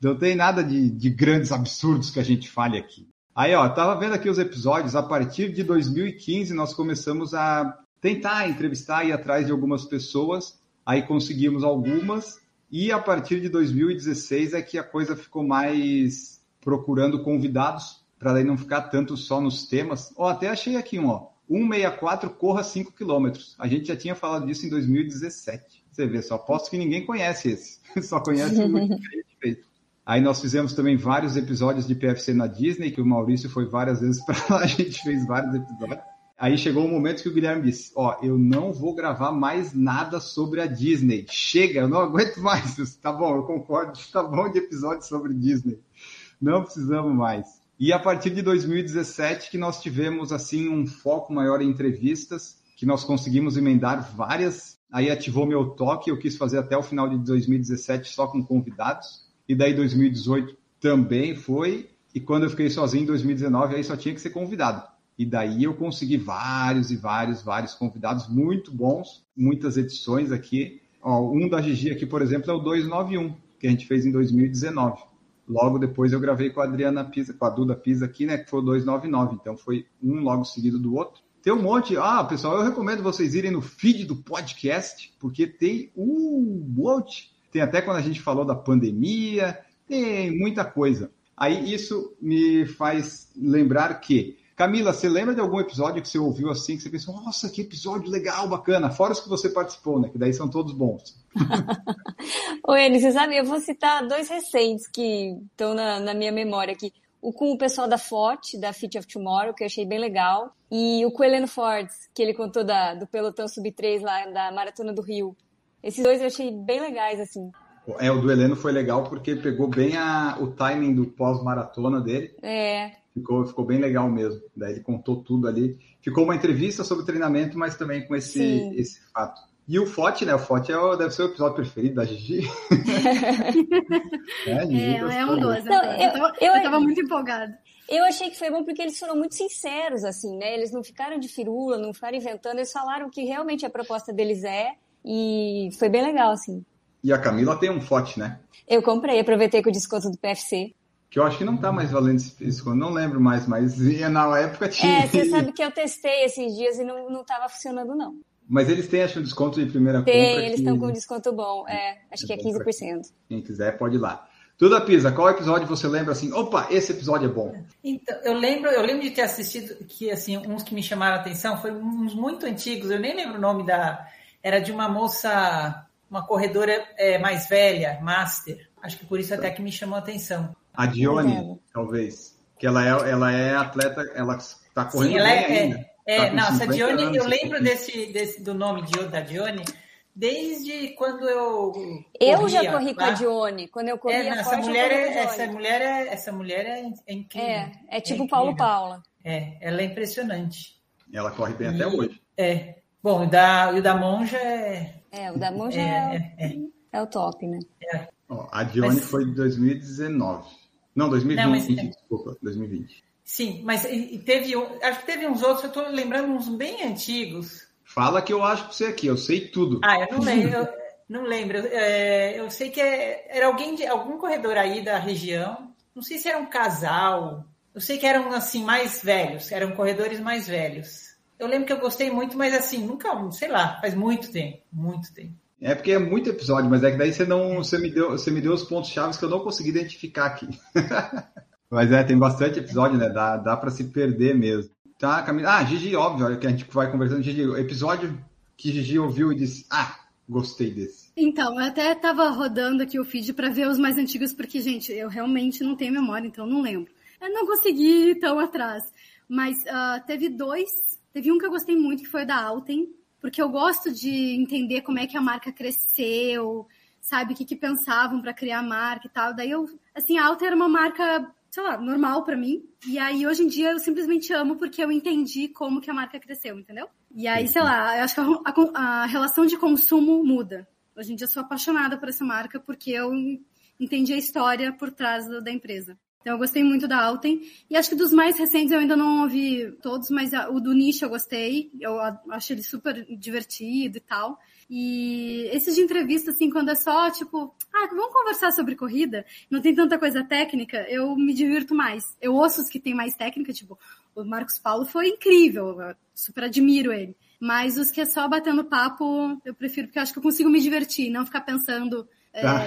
Não tem nada de, de, grandes absurdos que a gente fale aqui. Aí, ó, tava vendo aqui os episódios. A partir de 2015, nós começamos a tentar entrevistar e ir atrás de algumas pessoas. Aí conseguimos algumas. E a partir de 2016 é que a coisa ficou mais procurando convidados, para daí não ficar tanto só nos temas. Ó, até achei aqui um, ó. 164 corra 5 quilômetros. A gente já tinha falado disso em 2017. Você vê, só aposto que ninguém conhece esse. Só conhece o Aí nós fizemos também vários episódios de PFC na Disney, que o Maurício foi várias vezes para lá, a gente fez vários episódios. Aí chegou o um momento que o Guilherme disse: Ó, eu não vou gravar mais nada sobre a Disney. Chega, eu não aguento mais. Tá bom, eu concordo, tá bom de episódio sobre Disney. Não precisamos mais. E a partir de 2017 que nós tivemos assim um foco maior em entrevistas, que nós conseguimos emendar várias. Aí ativou meu toque, eu quis fazer até o final de 2017 só com convidados. E daí 2018 também foi. E quando eu fiquei sozinho em 2019, aí só tinha que ser convidado. E daí eu consegui vários e vários, vários convidados muito bons, muitas edições aqui. Ó, um da Gigi aqui, por exemplo, é o 291, que a gente fez em 2019. Logo depois eu gravei com a Adriana Pisa, com a Duda Pisa aqui, né? Que foi o 299. Então foi um logo seguido do outro. Tem um monte. Ah, pessoal, eu recomendo vocês irem no feed do podcast, porque tem um monte. Tem até quando a gente falou da pandemia, tem muita coisa. Aí isso me faz lembrar que Camila, você lembra de algum episódio que você ouviu assim, que você pensou, nossa, que episódio legal, bacana, fora os que você participou, né? Que daí são todos bons.
Oi, Eli, você sabe, eu vou citar dois recentes que estão na, na minha memória aqui. O com o pessoal da FOT, da Fit of Tomorrow, que eu achei bem legal. E o com o Heleno Fords, que ele contou da, do pelotão sub-3 lá da Maratona do Rio. Esses dois eu achei bem legais, assim.
É, o do Heleno foi legal porque pegou bem a, o timing do pós-maratona dele.
É.
Ficou, ficou bem legal mesmo. Daí ele contou tudo ali. Ficou uma entrevista sobre treinamento, mas também com esse, esse fato. E o Fote, né? O Fote é o, deve ser o episódio preferido da Gigi.
é, Gigi é, é um doce. Então, eu, eu, eu, eu tava muito empolgada.
Eu achei que foi bom porque eles foram muito sinceros, assim, né? Eles não ficaram de firula, não ficaram inventando, eles falaram que realmente a proposta deles é, e foi bem legal, assim.
E a Camila tem um Fote, né?
Eu comprei, aproveitei com o desconto do PFC
que eu acho que não está mais valendo isso, não lembro mais, mas na época tinha.
É, você sabe que eu testei esses dias e não estava funcionando, não.
Mas eles têm, acho, um desconto de primeira
Tem,
compra.
Tem, eles estão com um desconto bom, é, acho que é 15%.
Quem quiser pode ir lá. Tudo Pisa, qual episódio você lembra assim? Opa, esse episódio é bom.
Então, eu lembro, eu lembro de ter assistido que assim, uns que me chamaram a atenção foram uns muito antigos, eu nem lembro o nome da. Era de uma moça, uma corredora é, mais velha, master. Acho que por isso até que me chamou a atenção.
A Dione, talvez. Que ela é, ela é atleta, ela está correndo Sim, ela
bem
é, ainda.
É, tá não, essa Dione, anos, eu lembro desse, desse, do nome de, da Dione desde quando eu
Eu corria, já corri tá? com a Dione, quando eu corria
é, não, essa mulher é, essa mulher é essa mulher é, é incrível.
É, é tipo é Paulo Paula.
É, ela é impressionante.
Ela corre bem e, até hoje.
É. Bom, o da, o da Monja é
É, o da Monja é, é, é, é o top, né?
É. Ó, a Dione Mas... foi de 2019. Não, 2020, Não, mas... desculpa, 2020.
Sim, mas teve, acho que teve uns outros, eu estou lembrando uns bem antigos.
Fala que eu acho que você aqui, eu sei tudo.
Ah, eu não lembro, eu, não lembro. É, eu sei que é, era alguém de algum corredor aí da região. Não sei se era um casal. Eu sei que eram assim mais velhos, eram corredores mais velhos. Eu lembro que eu gostei muito, mas assim, nunca, sei lá, faz muito tempo, muito tempo.
É porque é muito episódio, mas é que daí você não, você me deu, você me deu os pontos chaves que eu não consegui identificar aqui. mas é, tem bastante episódio, né? Dá, dá para se perder mesmo. Tá, Camila. Ah, Gigi, óbvio, olha que a gente vai conversando. Gigi, episódio que Gigi ouviu e disse: Ah, gostei desse.
Então, eu até tava rodando aqui o feed para ver os mais antigos, porque, gente, eu realmente não tenho memória, então não lembro. Eu não consegui ir tão atrás. Mas uh, teve dois. Teve um que eu gostei muito, que foi o da Alten, porque eu gosto de entender como é que a marca cresceu, sabe, o que, que pensavam para criar a marca e tal. Daí eu, assim, a Alta era uma marca sei lá, normal para mim. E aí, hoje em dia, eu simplesmente amo porque eu entendi como que a marca cresceu, entendeu? E aí, sei lá, eu acho que a, a, a relação de consumo muda. Hoje em dia, eu sou apaixonada por essa marca porque eu entendi a história por trás da empresa. Então eu gostei muito da Alten. E acho que dos mais recentes eu ainda não ouvi todos, mas o do Nicho eu gostei. Eu acho ele super divertido e tal. E esses de entrevista, assim, quando é só, tipo, ah, vamos conversar sobre corrida, não tem tanta coisa técnica, eu me divirto mais. Eu ouço os que tem mais técnica, tipo, o Marcos Paulo foi incrível, eu super admiro ele. Mas os que é só batendo papo, eu prefiro, porque eu acho que eu consigo me divertir, não ficar pensando é, tá.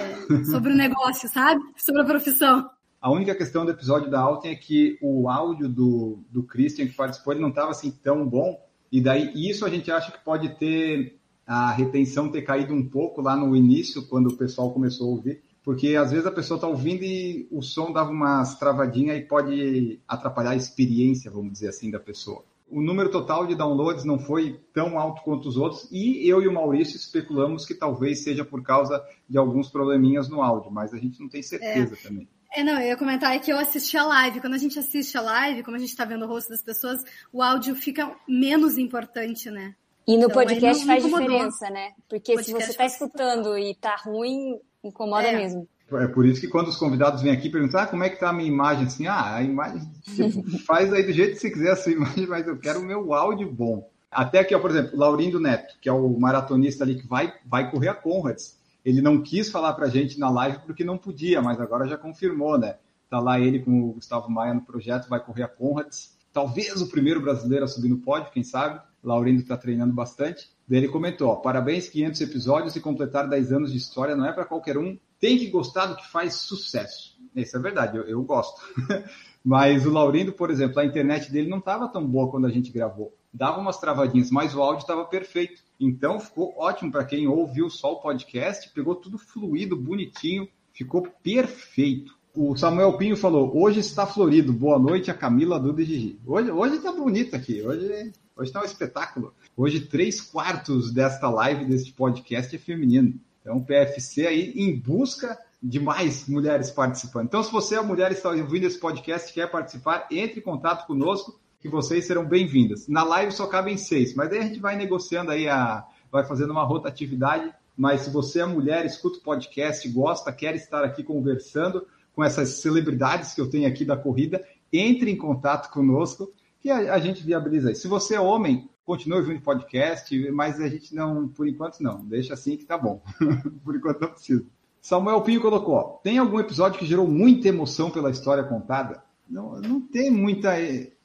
sobre o negócio, sabe? Sobre a profissão.
A única questão do episódio da Alten é que o áudio do, do Christian que participou ele não estava assim tão bom. E daí isso a gente acha que pode ter a retenção ter caído um pouco lá no início, quando o pessoal começou a ouvir. Porque às vezes a pessoa está ouvindo e o som dava umas travadinhas e pode atrapalhar a experiência, vamos dizer assim, da pessoa. O número total de downloads não foi tão alto quanto os outros, e eu e o Maurício especulamos que talvez seja por causa de alguns probleminhas no áudio, mas a gente não tem certeza é. também.
É, não, eu ia comentar é que eu assisti a live. Quando a gente assiste a live, como a gente está vendo o rosto das pessoas, o áudio fica menos importante, né?
E no então, podcast faz diferença, né? Porque se você está escutando e tá ruim, incomoda é. mesmo.
É por isso que quando os convidados vêm aqui perguntar ah, como é que tá a minha imagem, assim, ah, a imagem, faz aí do jeito que você quiser a sua imagem, mas eu quero o meu áudio bom. Até aqui, ó, por exemplo, Laurindo Neto, que é o maratonista ali que vai, vai correr a Conrads ele não quis falar para a gente na live porque não podia, mas agora já confirmou, né? Tá lá ele com o Gustavo Maia no projeto, vai correr a Conrads. Talvez o primeiro brasileiro a subir no pódio, quem sabe? Laurindo está treinando bastante. Daí ele comentou: ó, parabéns, 500 episódios e completar 10 anos de história não é para qualquer um. Tem que gostar do que faz sucesso. Isso é verdade, eu, eu gosto. mas o Laurindo, por exemplo, a internet dele não estava tão boa quando a gente gravou. Dava umas travadinhas, mas o áudio estava perfeito. Então ficou ótimo para quem ouviu só o podcast, pegou tudo fluido, bonitinho, ficou perfeito. O Samuel Pinho falou: hoje está florido. Boa noite, a Camila, Duda e Gigi. Hoje, hoje tá bonito aqui. Hoje, hoje tá um espetáculo. Hoje, três quartos desta live, deste podcast, é feminino. Então, PFC aí em busca de mais mulheres participando. Então, se você é mulher e está ouvindo esse podcast quer participar, entre em contato conosco que vocês serão bem-vindas. Na live só cabem seis, mas aí a gente vai negociando aí, a, vai fazendo uma rotatividade. Mas se você é mulher, escuta o podcast, gosta, quer estar aqui conversando com essas celebridades que eu tenho aqui da corrida, entre em contato conosco que a, a gente viabiliza isso. Se você é homem, continue ouvindo podcast, mas a gente não, por enquanto não, deixa assim que tá bom. por enquanto não precisa. Samuel Pinho colocou: tem algum episódio que gerou muita emoção pela história contada? Não, não tem muita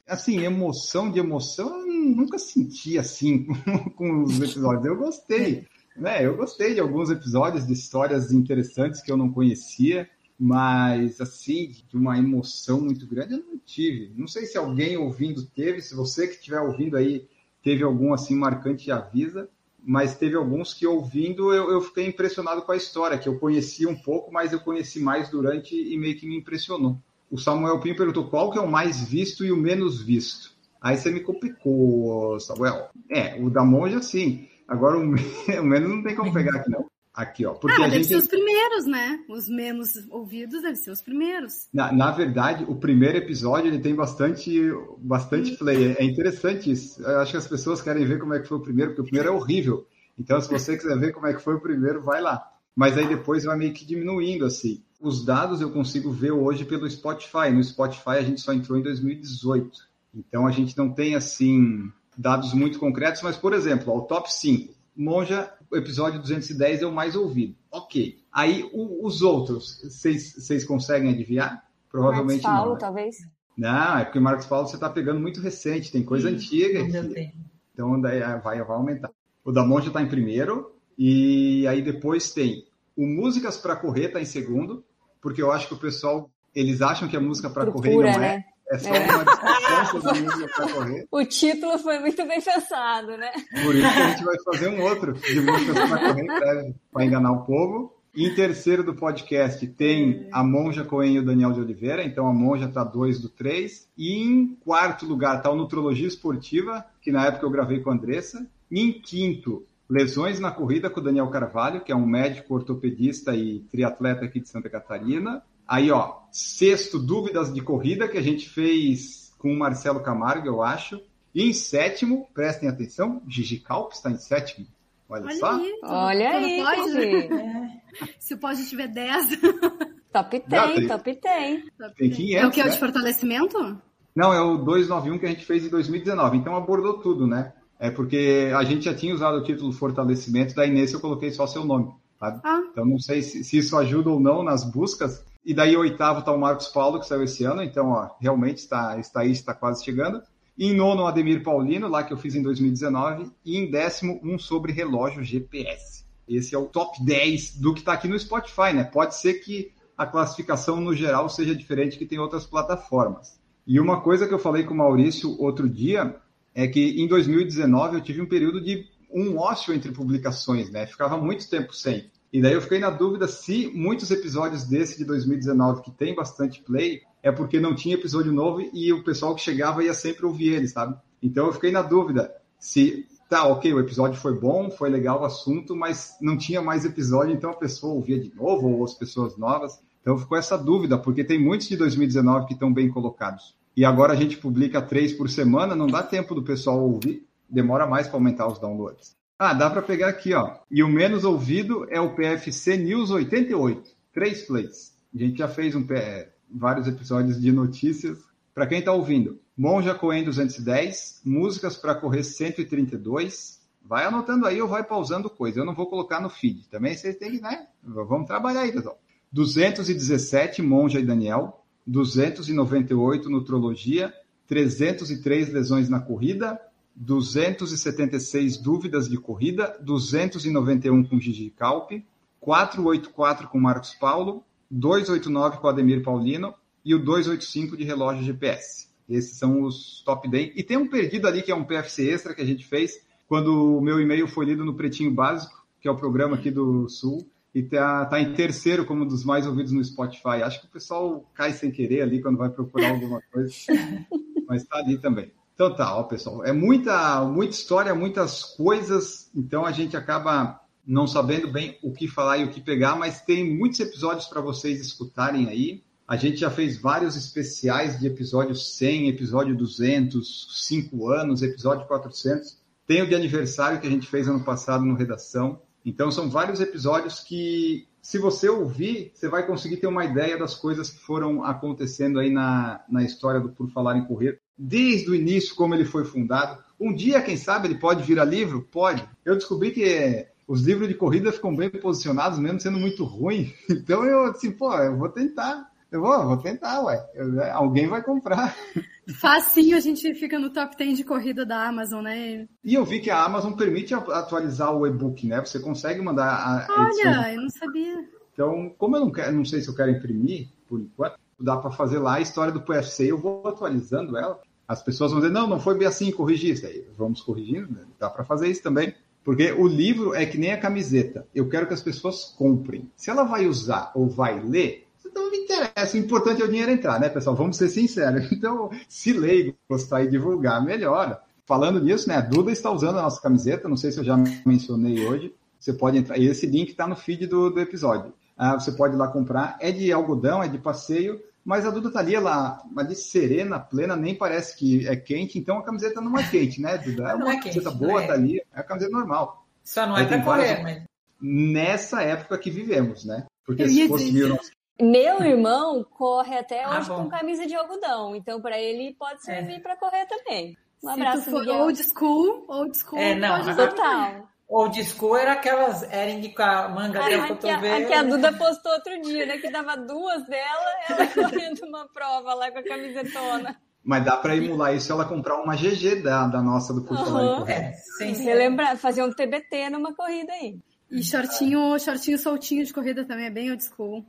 assim, emoção de emoção, eu nunca senti assim com os episódios. Eu gostei, né? Eu gostei de alguns episódios de histórias interessantes que eu não conhecia, mas assim, de uma emoção muito grande eu não tive. Não sei se alguém ouvindo teve, se você que estiver ouvindo aí teve algum assim marcante avisa, mas teve alguns que ouvindo eu, eu fiquei impressionado com a história, que eu conhecia um pouco, mas eu conheci mais durante e meio que me impressionou o Samuel Pinho perguntou qual que é o mais visto e o menos visto. Aí você me complicou, Samuel. É, o da monja sim. Agora o, menos não tem como pegar aqui, não. Aqui, ó. Porque
ah,
a
deve gente... ser os primeiros, né? Os menos ouvidos devem ser os primeiros.
Na, na verdade, o primeiro episódio ele tem bastante, bastante hum. play. É interessante isso. Eu acho que as pessoas querem ver como é que foi o primeiro, porque o primeiro é horrível. Então, se você quiser ver como é que foi o primeiro, vai lá. Mas aí depois vai meio que diminuindo, assim. Os dados eu consigo ver hoje pelo Spotify. No Spotify a gente só entrou em 2018. Então a gente não tem assim dados muito concretos, mas por exemplo, o top 5. Monja, o episódio 210 é o mais ouvido. Ok. Aí o, os outros, vocês conseguem adivinhar? Provavelmente Marcos Paulo, não. Né?
talvez.
Não, é porque Marcos Paulo você está pegando muito recente, tem coisa Sim, antiga aqui. Então daí vai, vai aumentar. O da Monja está em primeiro, e aí depois tem o Músicas para Correr tá em segundo, porque eu acho que o pessoal, eles acham que a música para correr não é. Né? É só uma discussão sobre música para correr.
O título foi muito bem pensado, né?
Por isso que a gente vai fazer um outro de músicas para correr para enganar o povo. Em terceiro do podcast tem a Monja Coen e o Daniel de Oliveira, então a Monja está dois do três. E em quarto lugar está o Nutrologia Esportiva, que na época eu gravei com a Andressa. E em quinto, Lesões na corrida com o Daniel Carvalho, que é um médico ortopedista e triatleta aqui de Santa Catarina. Aí, ó, sexto, dúvidas de corrida, que a gente fez com o Marcelo Camargo, eu acho. E em sétimo, prestem atenção, Gigi Calp está em sétimo. Olha,
Olha
só.
aí.
Olha aí,
pode, né? Se o pode tiver 10.
Top
Não,
10,
tem-
top 10.
Tem 500,
É o que? É o
né?
de fortalecimento?
Não, é o 291 que a gente fez em 2019. Então abordou tudo, né? É porque a gente já tinha usado o título Fortalecimento, daí nesse eu coloquei só seu nome, sabe?
Ah,
Então não sei se, se isso ajuda ou não nas buscas. E daí oitavo está o Marcos Paulo, que saiu esse ano, então ó, realmente está, está aí, está quase chegando. Em nono, o Ademir Paulino, lá que eu fiz em 2019. E em décimo, um sobre relógio GPS. Esse é o top 10 do que está aqui no Spotify, né? Pode ser que a classificação no geral seja diferente que tem outras plataformas. E uma coisa que eu falei com o Maurício outro dia é que em 2019 eu tive um período de um ócio entre publicações, né? Ficava muito tempo sem. E daí eu fiquei na dúvida se muitos episódios desse de 2019, que tem bastante play, é porque não tinha episódio novo e o pessoal que chegava ia sempre ouvir ele, sabe? Então eu fiquei na dúvida se, tá, ok, o episódio foi bom, foi legal o assunto, mas não tinha mais episódio, então a pessoa ouvia de novo, ou as pessoas novas. Então ficou essa dúvida, porque tem muitos de 2019 que estão bem colocados. E agora a gente publica três por semana, não dá tempo do pessoal ouvir, demora mais para aumentar os downloads. Ah, dá para pegar aqui, ó. E o menos ouvido é o PFC News 88, três plays. A gente já fez um, P- vários episódios de notícias. Para quem está ouvindo, Monja Coen 210, músicas para correr 132. Vai anotando aí ou vai pausando coisa. Eu não vou colocar no feed. Também vocês têm que, né? Vamos trabalhar aí, pessoal. 217, Monja e Daniel. 298, Nutrologia. 303 lesões na corrida. 276 dúvidas de corrida. 291 com Gigi Calpe. 484 com Marcos Paulo. 289 com Ademir Paulino. E o 285 de relógio GPS. Esses são os top 10. E tem um perdido ali que é um PFC extra que a gente fez quando o meu e-mail foi lido no Pretinho Básico, que é o programa aqui do Sul, e tá, tá em terceiro como um dos mais ouvidos no Spotify. Acho que o pessoal cai sem querer ali quando vai procurar alguma coisa, mas tá ali também. Então tá, ó, pessoal, é muita, muita história, muitas coisas, então a gente acaba não sabendo bem o que falar e o que pegar, mas tem muitos episódios para vocês escutarem aí. A gente já fez vários especiais de episódio 100, episódio 200, 5 anos, episódio 400. Tem o de aniversário que a gente fez ano passado no Redação. Então, são vários episódios que, se você ouvir, você vai conseguir ter uma ideia das coisas que foram acontecendo aí na, na história do Por Falar em Correr, desde o início, como ele foi fundado. Um dia, quem sabe, ele pode virar livro? Pode. Eu descobri que é, os livros de corrida ficam bem posicionados, mesmo sendo muito ruim. Então, eu, assim, pô, eu vou tentar. Eu vou, vou tentar, ué. Eu, alguém vai comprar.
Facinho a gente fica no top 10 de corrida da Amazon, né?
E eu vi que a Amazon permite atualizar o e-book, né? Você consegue mandar a
Olha, eu não sabia.
Então, como eu não quero, não sei se eu quero imprimir por enquanto, dá para fazer lá a história do PFC, eu vou atualizando ela. As pessoas vão dizer, não, não foi bem assim, corrigir isso aí. Vamos corrigindo, né? dá para fazer isso também. Porque o livro é que nem a camiseta. Eu quero que as pessoas comprem. Se ela vai usar ou vai ler, não me interessa. O importante é o dinheiro entrar, né, pessoal? Vamos ser sinceros. Então, se ler, gostar e divulgar, melhora. Falando nisso, né, a Duda está usando a nossa camiseta, não sei se eu já mencionei hoje. Você pode entrar, e esse link está no feed do, do episódio. Ah, você pode ir lá comprar. É de algodão, é de passeio, mas a Duda tá ali, ela, de serena, plena, nem parece que é quente, então a camiseta não é quente, né, Duda? É
Não
uma
é quente,
camiseta
não
boa,
é.
tá ali, é a camiseta normal.
Só não é para
tem várias-
correr, mas
Nessa época que vivemos, né? Porque se fosse
dizer
1900
Meu irmão corre até
Ah,
hoje
bom.
com camisa de algodão, então para ele pode servir para correr também. Um abraço,
Se tu for
Miguel.
old school, old school,
É, não,
pode.
Total.
old school era aquelas Ering com a manga até o
A, que a,
cotovelo.
a que a Duda postou outro dia, né? Que dava duas dela, ela correndo uma prova lá com a camisetona.
Mas dá para emular isso se ela comprar uma GG da, da nossa do
Aham.
Correr.
É, sem ser.
Relembrar, fazer um TBT numa corrida aí.
E shortinho, shortinho soltinho de corrida também é bem old school.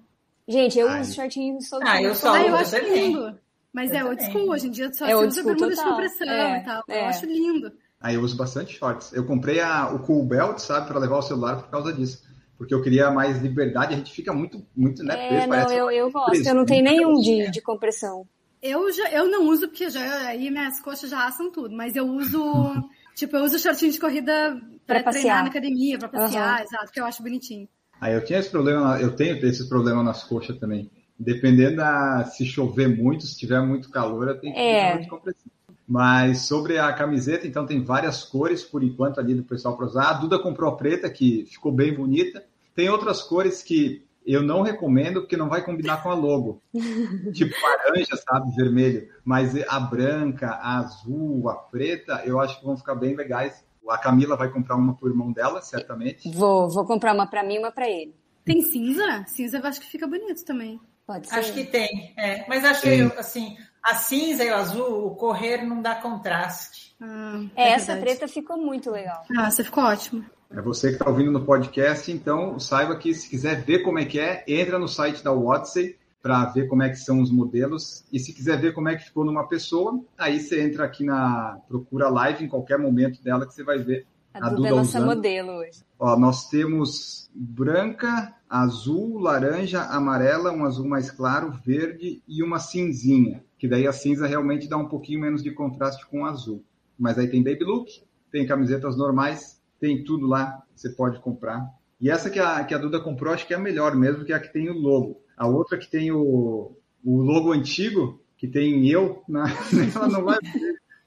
Gente, eu
Ai.
uso shortinho soltinho.
Ah, eu só
ah, eu acho
também.
lindo. Mas
Eu
é old school, hoje em dia só
É
se usa bermuda de compressão
É,
e tal.
é.
Eu acho lindo.
Aí eu uso bastante shorts. Eu comprei a, o Cool Belt, sabe, para levar o celular por causa disso. Porque eu queria mais liberdade. A gente fica muito, muito, né,
É,
preso,
não,
parece
eu, eu gosto.
preso.
Eu não tenho nenhum de, de compressão.
Eu, já, eu não uso porque já, aí minhas coxas já assam tudo, mas eu uso, tipo, eu uso shortinho de corrida
passear.
treinar na academia, pra passear,
Aham.
exato, que eu acho bonitinho.
Aí eu tinha esse problema, eu tenho esse problema nas coxas também. Dependendo da se chover muito, se tiver muito calor, eu tenho que é. de compressão. Mas sobre a camiseta, então tem várias cores por enquanto ali do pessoal para usar. A Duda comprou a preta, que ficou bem bonita. Tem outras cores que eu não recomendo porque não vai combinar com a logo. tipo laranja, sabe? Vermelho. Mas a branca, a azul, a preta, eu acho que vão ficar bem legais. A Camila vai comprar uma pro irmão dela, certamente.
Vou, vou comprar uma para mim e uma para ele.
Tem cinza? Cinza eu acho que fica bonito também.
Pode ser. Acho que tem, é. Mas achei, assim, a cinza e o azul, o correr não dá contraste.
Ah, é, essa preta ficou muito legal.
Ah, você ficou ótimo.
É você que está ouvindo no podcast, então saiba que se quiser ver como é que é, entra no site da Watsy para ver como é que são os modelos. E se quiser ver como é que ficou numa pessoa, aí você entra aqui na procura live em qualquer momento dela que você vai ver.
A, a Duda, Duda é nossa usando. modelo hoje.
Ó, nós temos branca, azul, laranja, amarela, um azul mais claro, verde e uma cinzinha, que daí a cinza realmente dá um pouquinho menos de contraste com o azul. Mas aí tem baby look, tem camisetas normais, tem tudo lá, você pode comprar. E essa que a, que a Duda comprou, acho que é a melhor mesmo, que é a que tem o logo. A outra que tem o, o logo antigo, que tem eu, na, ela não vai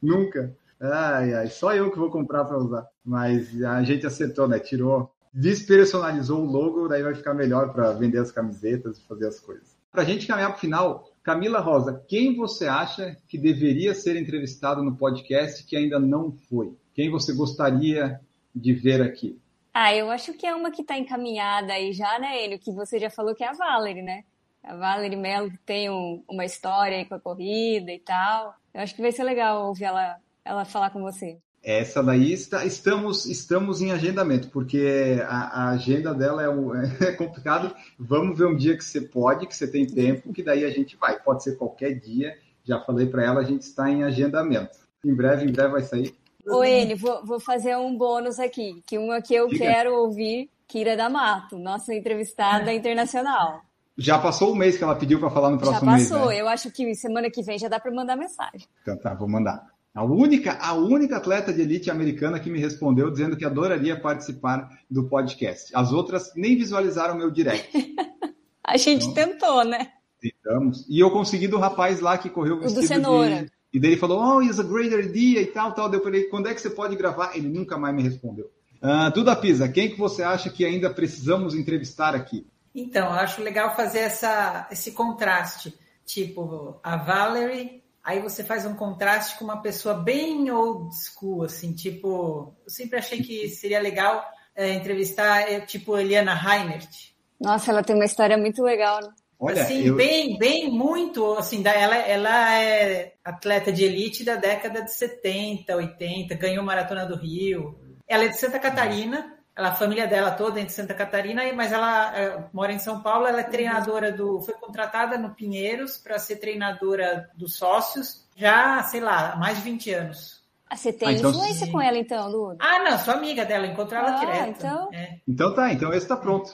nunca. Ai, ai, só eu que vou comprar para usar. Mas a gente acertou, né? Tirou, despersonalizou o logo, daí vai ficar melhor para vender as camisetas e fazer as coisas. Para a gente caminhar para o final, Camila Rosa, quem você acha que deveria ser entrevistado no podcast que ainda não foi? Quem você gostaria de ver aqui?
Ah, eu acho que é uma que está encaminhada aí já, né, Enio? Que você já falou que é a Valerie, né? A Valerie Mello tem um, uma história aí com a corrida e tal. Eu acho que vai ser legal ouvir ela, ela falar com você.
Essa daí está, estamos, estamos em agendamento, porque a, a agenda dela é, é, complicado. Vamos ver um dia que você pode, que você tem tempo, que daí a gente vai. Pode ser qualquer dia. Já falei para ela, a gente está em agendamento. Em breve, em breve vai sair.
Ô, Ele, vou, vou fazer um bônus aqui, que uma que eu Diga. quero ouvir, Kira D'Amato, nossa entrevistada internacional.
Já passou o mês que ela pediu para falar no próximo mês.
Já passou, mês, né? eu acho que semana que vem já dá para mandar mensagem.
Então tá, vou mandar. A única, a única atleta de elite americana que me respondeu dizendo que adoraria participar do podcast. As outras nem visualizaram meu direct.
a gente então, tentou, né?
Tentamos. E eu consegui do rapaz lá que correu vestido o do cenoura. de e daí ele falou, oh, it's a great idea e tal, tal. Daí eu falei, quando é que você pode gravar? Ele nunca mais me respondeu. Uh, Duda Pisa, quem que você acha que ainda precisamos entrevistar aqui?
Então, eu acho legal fazer essa, esse contraste. Tipo, a Valerie, aí você faz um contraste com uma pessoa bem old school, assim, tipo... Eu sempre achei que seria legal é, entrevistar, é, tipo, Eliana Reinert.
Nossa, ela tem uma história muito legal, né?
Olha, assim, eu... bem, bem muito, assim, ela, ela é atleta de elite da década de 70, 80, ganhou Maratona do Rio. Ela é de Santa Catarina, ela, a família dela toda é de Santa Catarina, mas ela é, mora em São Paulo, ela é treinadora do, foi contratada no Pinheiros para ser treinadora dos sócios, já, sei lá, há mais de 20 anos.
Ah, você tem ah, então, influência sim. com ela, então, Lu?
Ah, não, sou amiga dela, encontrei ela ah, direto.
Então...
É. então tá, então esse tá pronto.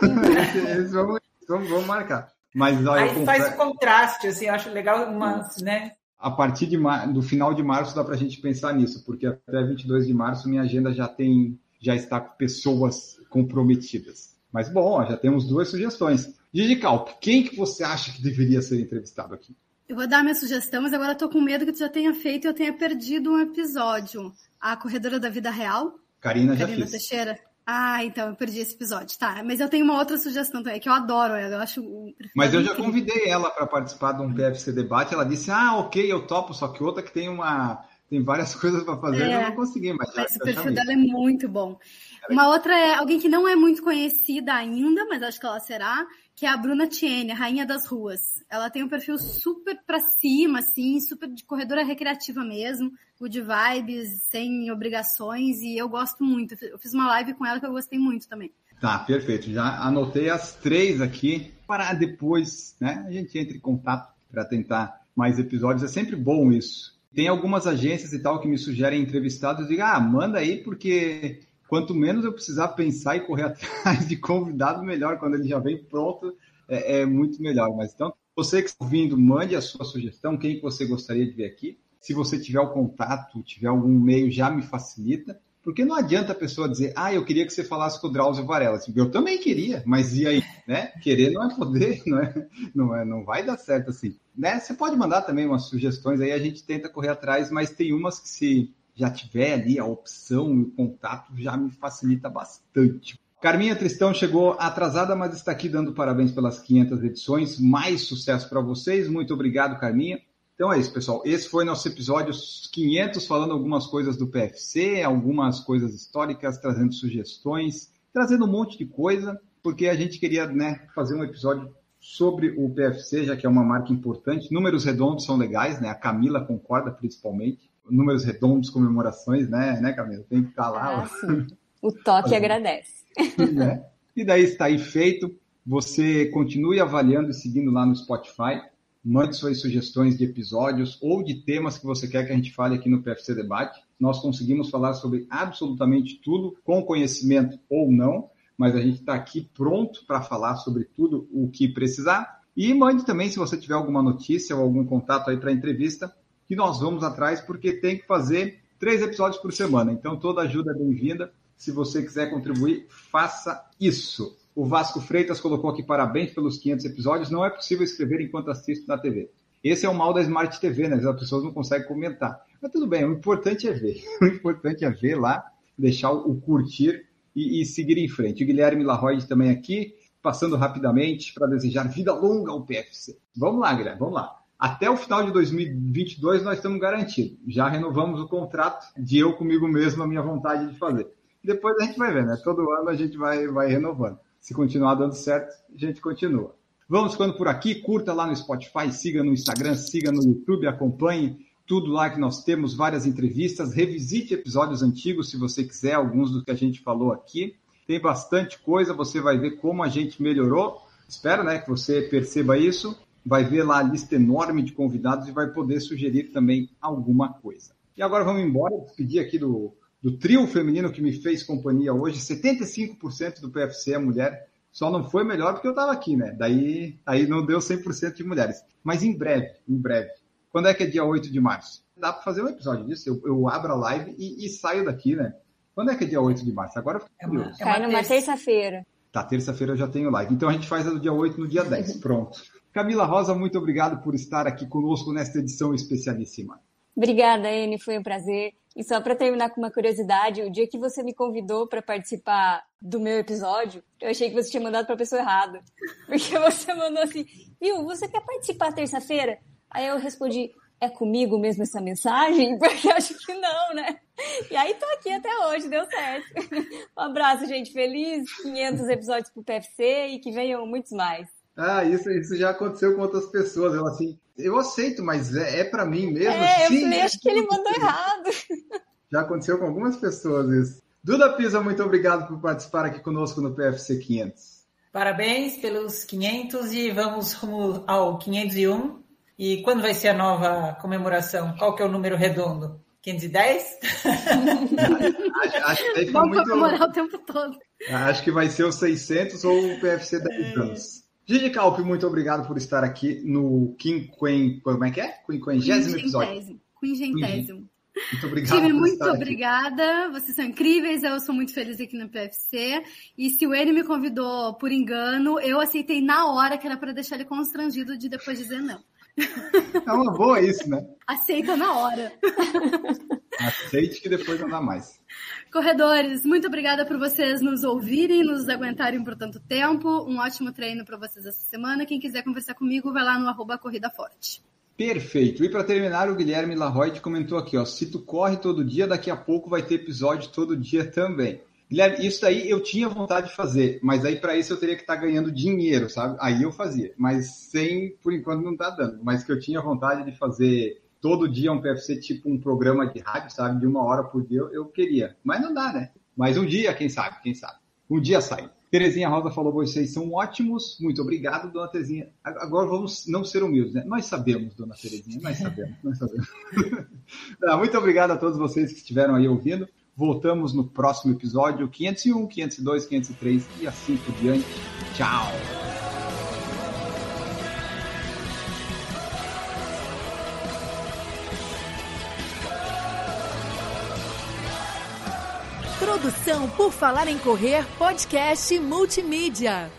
esse, vamos vamos, vamos marcar.
Mas, olha, Aí faz o contraste, assim, eu acho legal uma, né?
A partir de mar... do final de março dá para a gente pensar nisso, porque até 22 de março minha agenda já tem, já está com pessoas comprometidas. Mas bom, ó, já temos duas sugestões. Gigi Calp, quem que você acha que deveria ser entrevistado aqui?
Eu vou dar minha sugestão, mas agora eu tô com medo que tu já tenha feito e eu tenha perdido um episódio. A Corredora da Vida Real.
Karina já
Karina
fiz.
Teixeira. Ah, então eu perdi esse episódio. Tá, mas eu tenho uma outra sugestão também, que eu adoro ela. Eu acho.
Mas eu já convidei ela para participar de um PFC debate. Ela disse: Ah, ok, eu topo, só que outra que tem uma. Tem várias coisas para fazer, é, eu não consegui, mas,
mas já, o perfil dela é muito bom. Uma outra é alguém que não é muito conhecida ainda, mas acho que ela será, que é a Bruna Tiene, a rainha das ruas. Ela tem um perfil super para cima, assim, super de corredora recreativa mesmo good vibes, sem obrigações, e eu gosto muito. Eu fiz uma live com ela que eu gostei muito também.
Tá, perfeito. Já anotei as três aqui para depois, né? A gente entre em contato para tentar mais episódios. É sempre bom isso. Tem algumas agências e tal que me sugerem entrevistados. Eu digo, ah, manda aí, porque quanto menos eu precisar pensar e correr atrás de convidado, melhor. Quando ele já vem pronto, é, é muito melhor. Mas então, você que está ouvindo, mande a sua sugestão, quem que você gostaria de ver aqui. Se você tiver o contato, tiver algum meio, já me facilita. Porque não adianta a pessoa dizer, ah, eu queria que você falasse com o Drauzio Varela. Assim, eu também queria, mas e aí? Né? Querer não é poder, não, é, não, é, não vai dar certo assim. Né? Você pode mandar também umas sugestões, aí a gente tenta correr atrás, mas tem umas que se já tiver ali a opção e o contato, já me facilita bastante. Carminha Tristão chegou atrasada, mas está aqui dando parabéns pelas 500 edições. Mais sucesso para vocês. Muito obrigado, Carminha. Então é isso, pessoal. Esse foi nosso episódio 500, falando algumas coisas do PFC, algumas coisas históricas, trazendo sugestões, trazendo um monte de coisa, porque a gente queria né, fazer um episódio sobre o PFC, já que é uma marca importante. Números redondos são legais, né? A Camila concorda principalmente. Números redondos, comemorações, né, né Camila? Tem que estar lá.
Ah, sim. O toque agradece.
Né? E daí está aí feito. Você continue avaliando e seguindo lá no Spotify mande suas sugestões de episódios ou de temas que você quer que a gente fale aqui no PFC Debate. Nós conseguimos falar sobre absolutamente tudo, com conhecimento ou não, mas a gente está aqui pronto para falar sobre tudo o que precisar. E mande também, se você tiver alguma notícia ou algum contato aí para entrevista, que nós vamos atrás, porque tem que fazer três episódios por semana. Então, toda ajuda é bem-vinda. Se você quiser contribuir, faça isso. O Vasco Freitas colocou aqui parabéns pelos 500 episódios. Não é possível escrever enquanto assisto na TV. Esse é o mal da Smart TV, né? As pessoas não conseguem comentar. Mas tudo bem, o importante é ver. O importante é ver lá, deixar o curtir e, e seguir em frente. O Guilherme Larroide também aqui, passando rapidamente para desejar vida longa ao PFC. Vamos lá, Guilherme, vamos lá. Até o final de 2022 nós estamos garantidos. Já renovamos o contrato de eu comigo mesmo, a minha vontade de fazer. Depois a gente vai ver, né? Todo ano a gente vai, vai renovando. Se continuar dando certo, a gente continua. Vamos ficando por aqui. Curta lá no Spotify, siga no Instagram, siga no YouTube, acompanhe tudo lá que nós temos, várias entrevistas. Revisite episódios antigos se você quiser, alguns do que a gente falou aqui. Tem bastante coisa, você vai ver como a gente melhorou. Espero né, que você perceba isso. Vai ver lá a lista enorme de convidados e vai poder sugerir também alguma coisa. E agora vamos embora, despedir aqui do, do trio feminino que me fez companhia hoje, 75% do PFC é mulher. Só não foi melhor porque eu estava aqui, né? Daí aí não deu 100% de mulheres. Mas em breve, em breve. Quando é que é dia 8 de março? Dá para fazer um episódio disso. Eu, eu abro a live e, e, saio daqui, né? Quando é que é dia 8 de março? Agora eu
é curioso. Cai numa terça-feira.
Tá, terça-feira eu já tenho live. Então a gente faz a do dia 8 no dia 10. Pronto. Camila Rosa, muito obrigado por estar aqui conosco nesta edição especialíssima.
Obrigada, Anne. Foi um prazer. E só para terminar com uma curiosidade, o dia que você me convidou para participar do meu episódio, eu achei que você tinha mandado para a pessoa errada. Porque você mandou assim, viu, você quer participar terça-feira? Aí eu respondi, é comigo mesmo essa mensagem? Porque acho que não, né? E aí tô aqui até hoje, deu certo. Um abraço, gente. Feliz 500 episódios pro PFC e que venham muitos mais.
Ah, isso, isso já aconteceu com outras pessoas. Ela assim, eu aceito, mas é, é para mim mesmo.
É, Sim, eu falei, acho que ele mandou errado.
Já aconteceu com algumas pessoas isso. Duda Pisa, muito obrigado por participar aqui conosco no PFC 500.
Parabéns pelos 500 e vamos rumo ao 501. E quando vai ser a nova comemoração? Qual que é o número redondo? 510?
acho, acho que Vamos muito... comemorar o tempo todo.
Acho que vai ser o 600 ou o PFC 10 anos. Gigi Calpe, muito obrigado por estar aqui no quinquen... Como é que é? Quinquengésimo episódio.
Quingentésimo.
Muito obrigado.
Time, muito obrigada. Aqui. Vocês são incríveis. Eu sou muito feliz aqui no PFC. E se o N me convidou por engano, eu aceitei na hora que era para deixar ele constrangido de depois dizer não.
É uma boa isso, né?
Aceita na hora.
Aceite que depois não dá mais.
Corredores, muito obrigada por vocês nos ouvirem, nos aguentarem por tanto tempo. Um ótimo treino para vocês essa semana. Quem quiser conversar comigo, vai lá no arroba Corrida Forte.
Perfeito. E para terminar, o Guilherme Larroide comentou aqui, ó, se tu corre todo dia, daqui a pouco vai ter episódio todo dia também. Guilherme, isso aí eu tinha vontade de fazer, mas aí para isso eu teria que estar tá ganhando dinheiro, sabe? Aí eu fazia, mas sem, por enquanto não está dando. Mas que eu tinha vontade de fazer todo dia um PFC, tipo um programa de rádio, sabe? De uma hora por dia, eu, eu queria. Mas não dá, né? Mas um dia, quem sabe, quem sabe. Um dia sai. Terezinha Rosa falou, vocês são ótimos. Muito obrigado, dona Terezinha. Agora vamos não ser humildes, né? Nós sabemos, dona Terezinha, nós sabemos, nós sabemos. muito obrigado a todos vocês que estiveram aí ouvindo. Voltamos no próximo episódio, 501, 502, 503 e assim por diante. Tchau!
Produção por Falar em Correr, podcast multimídia.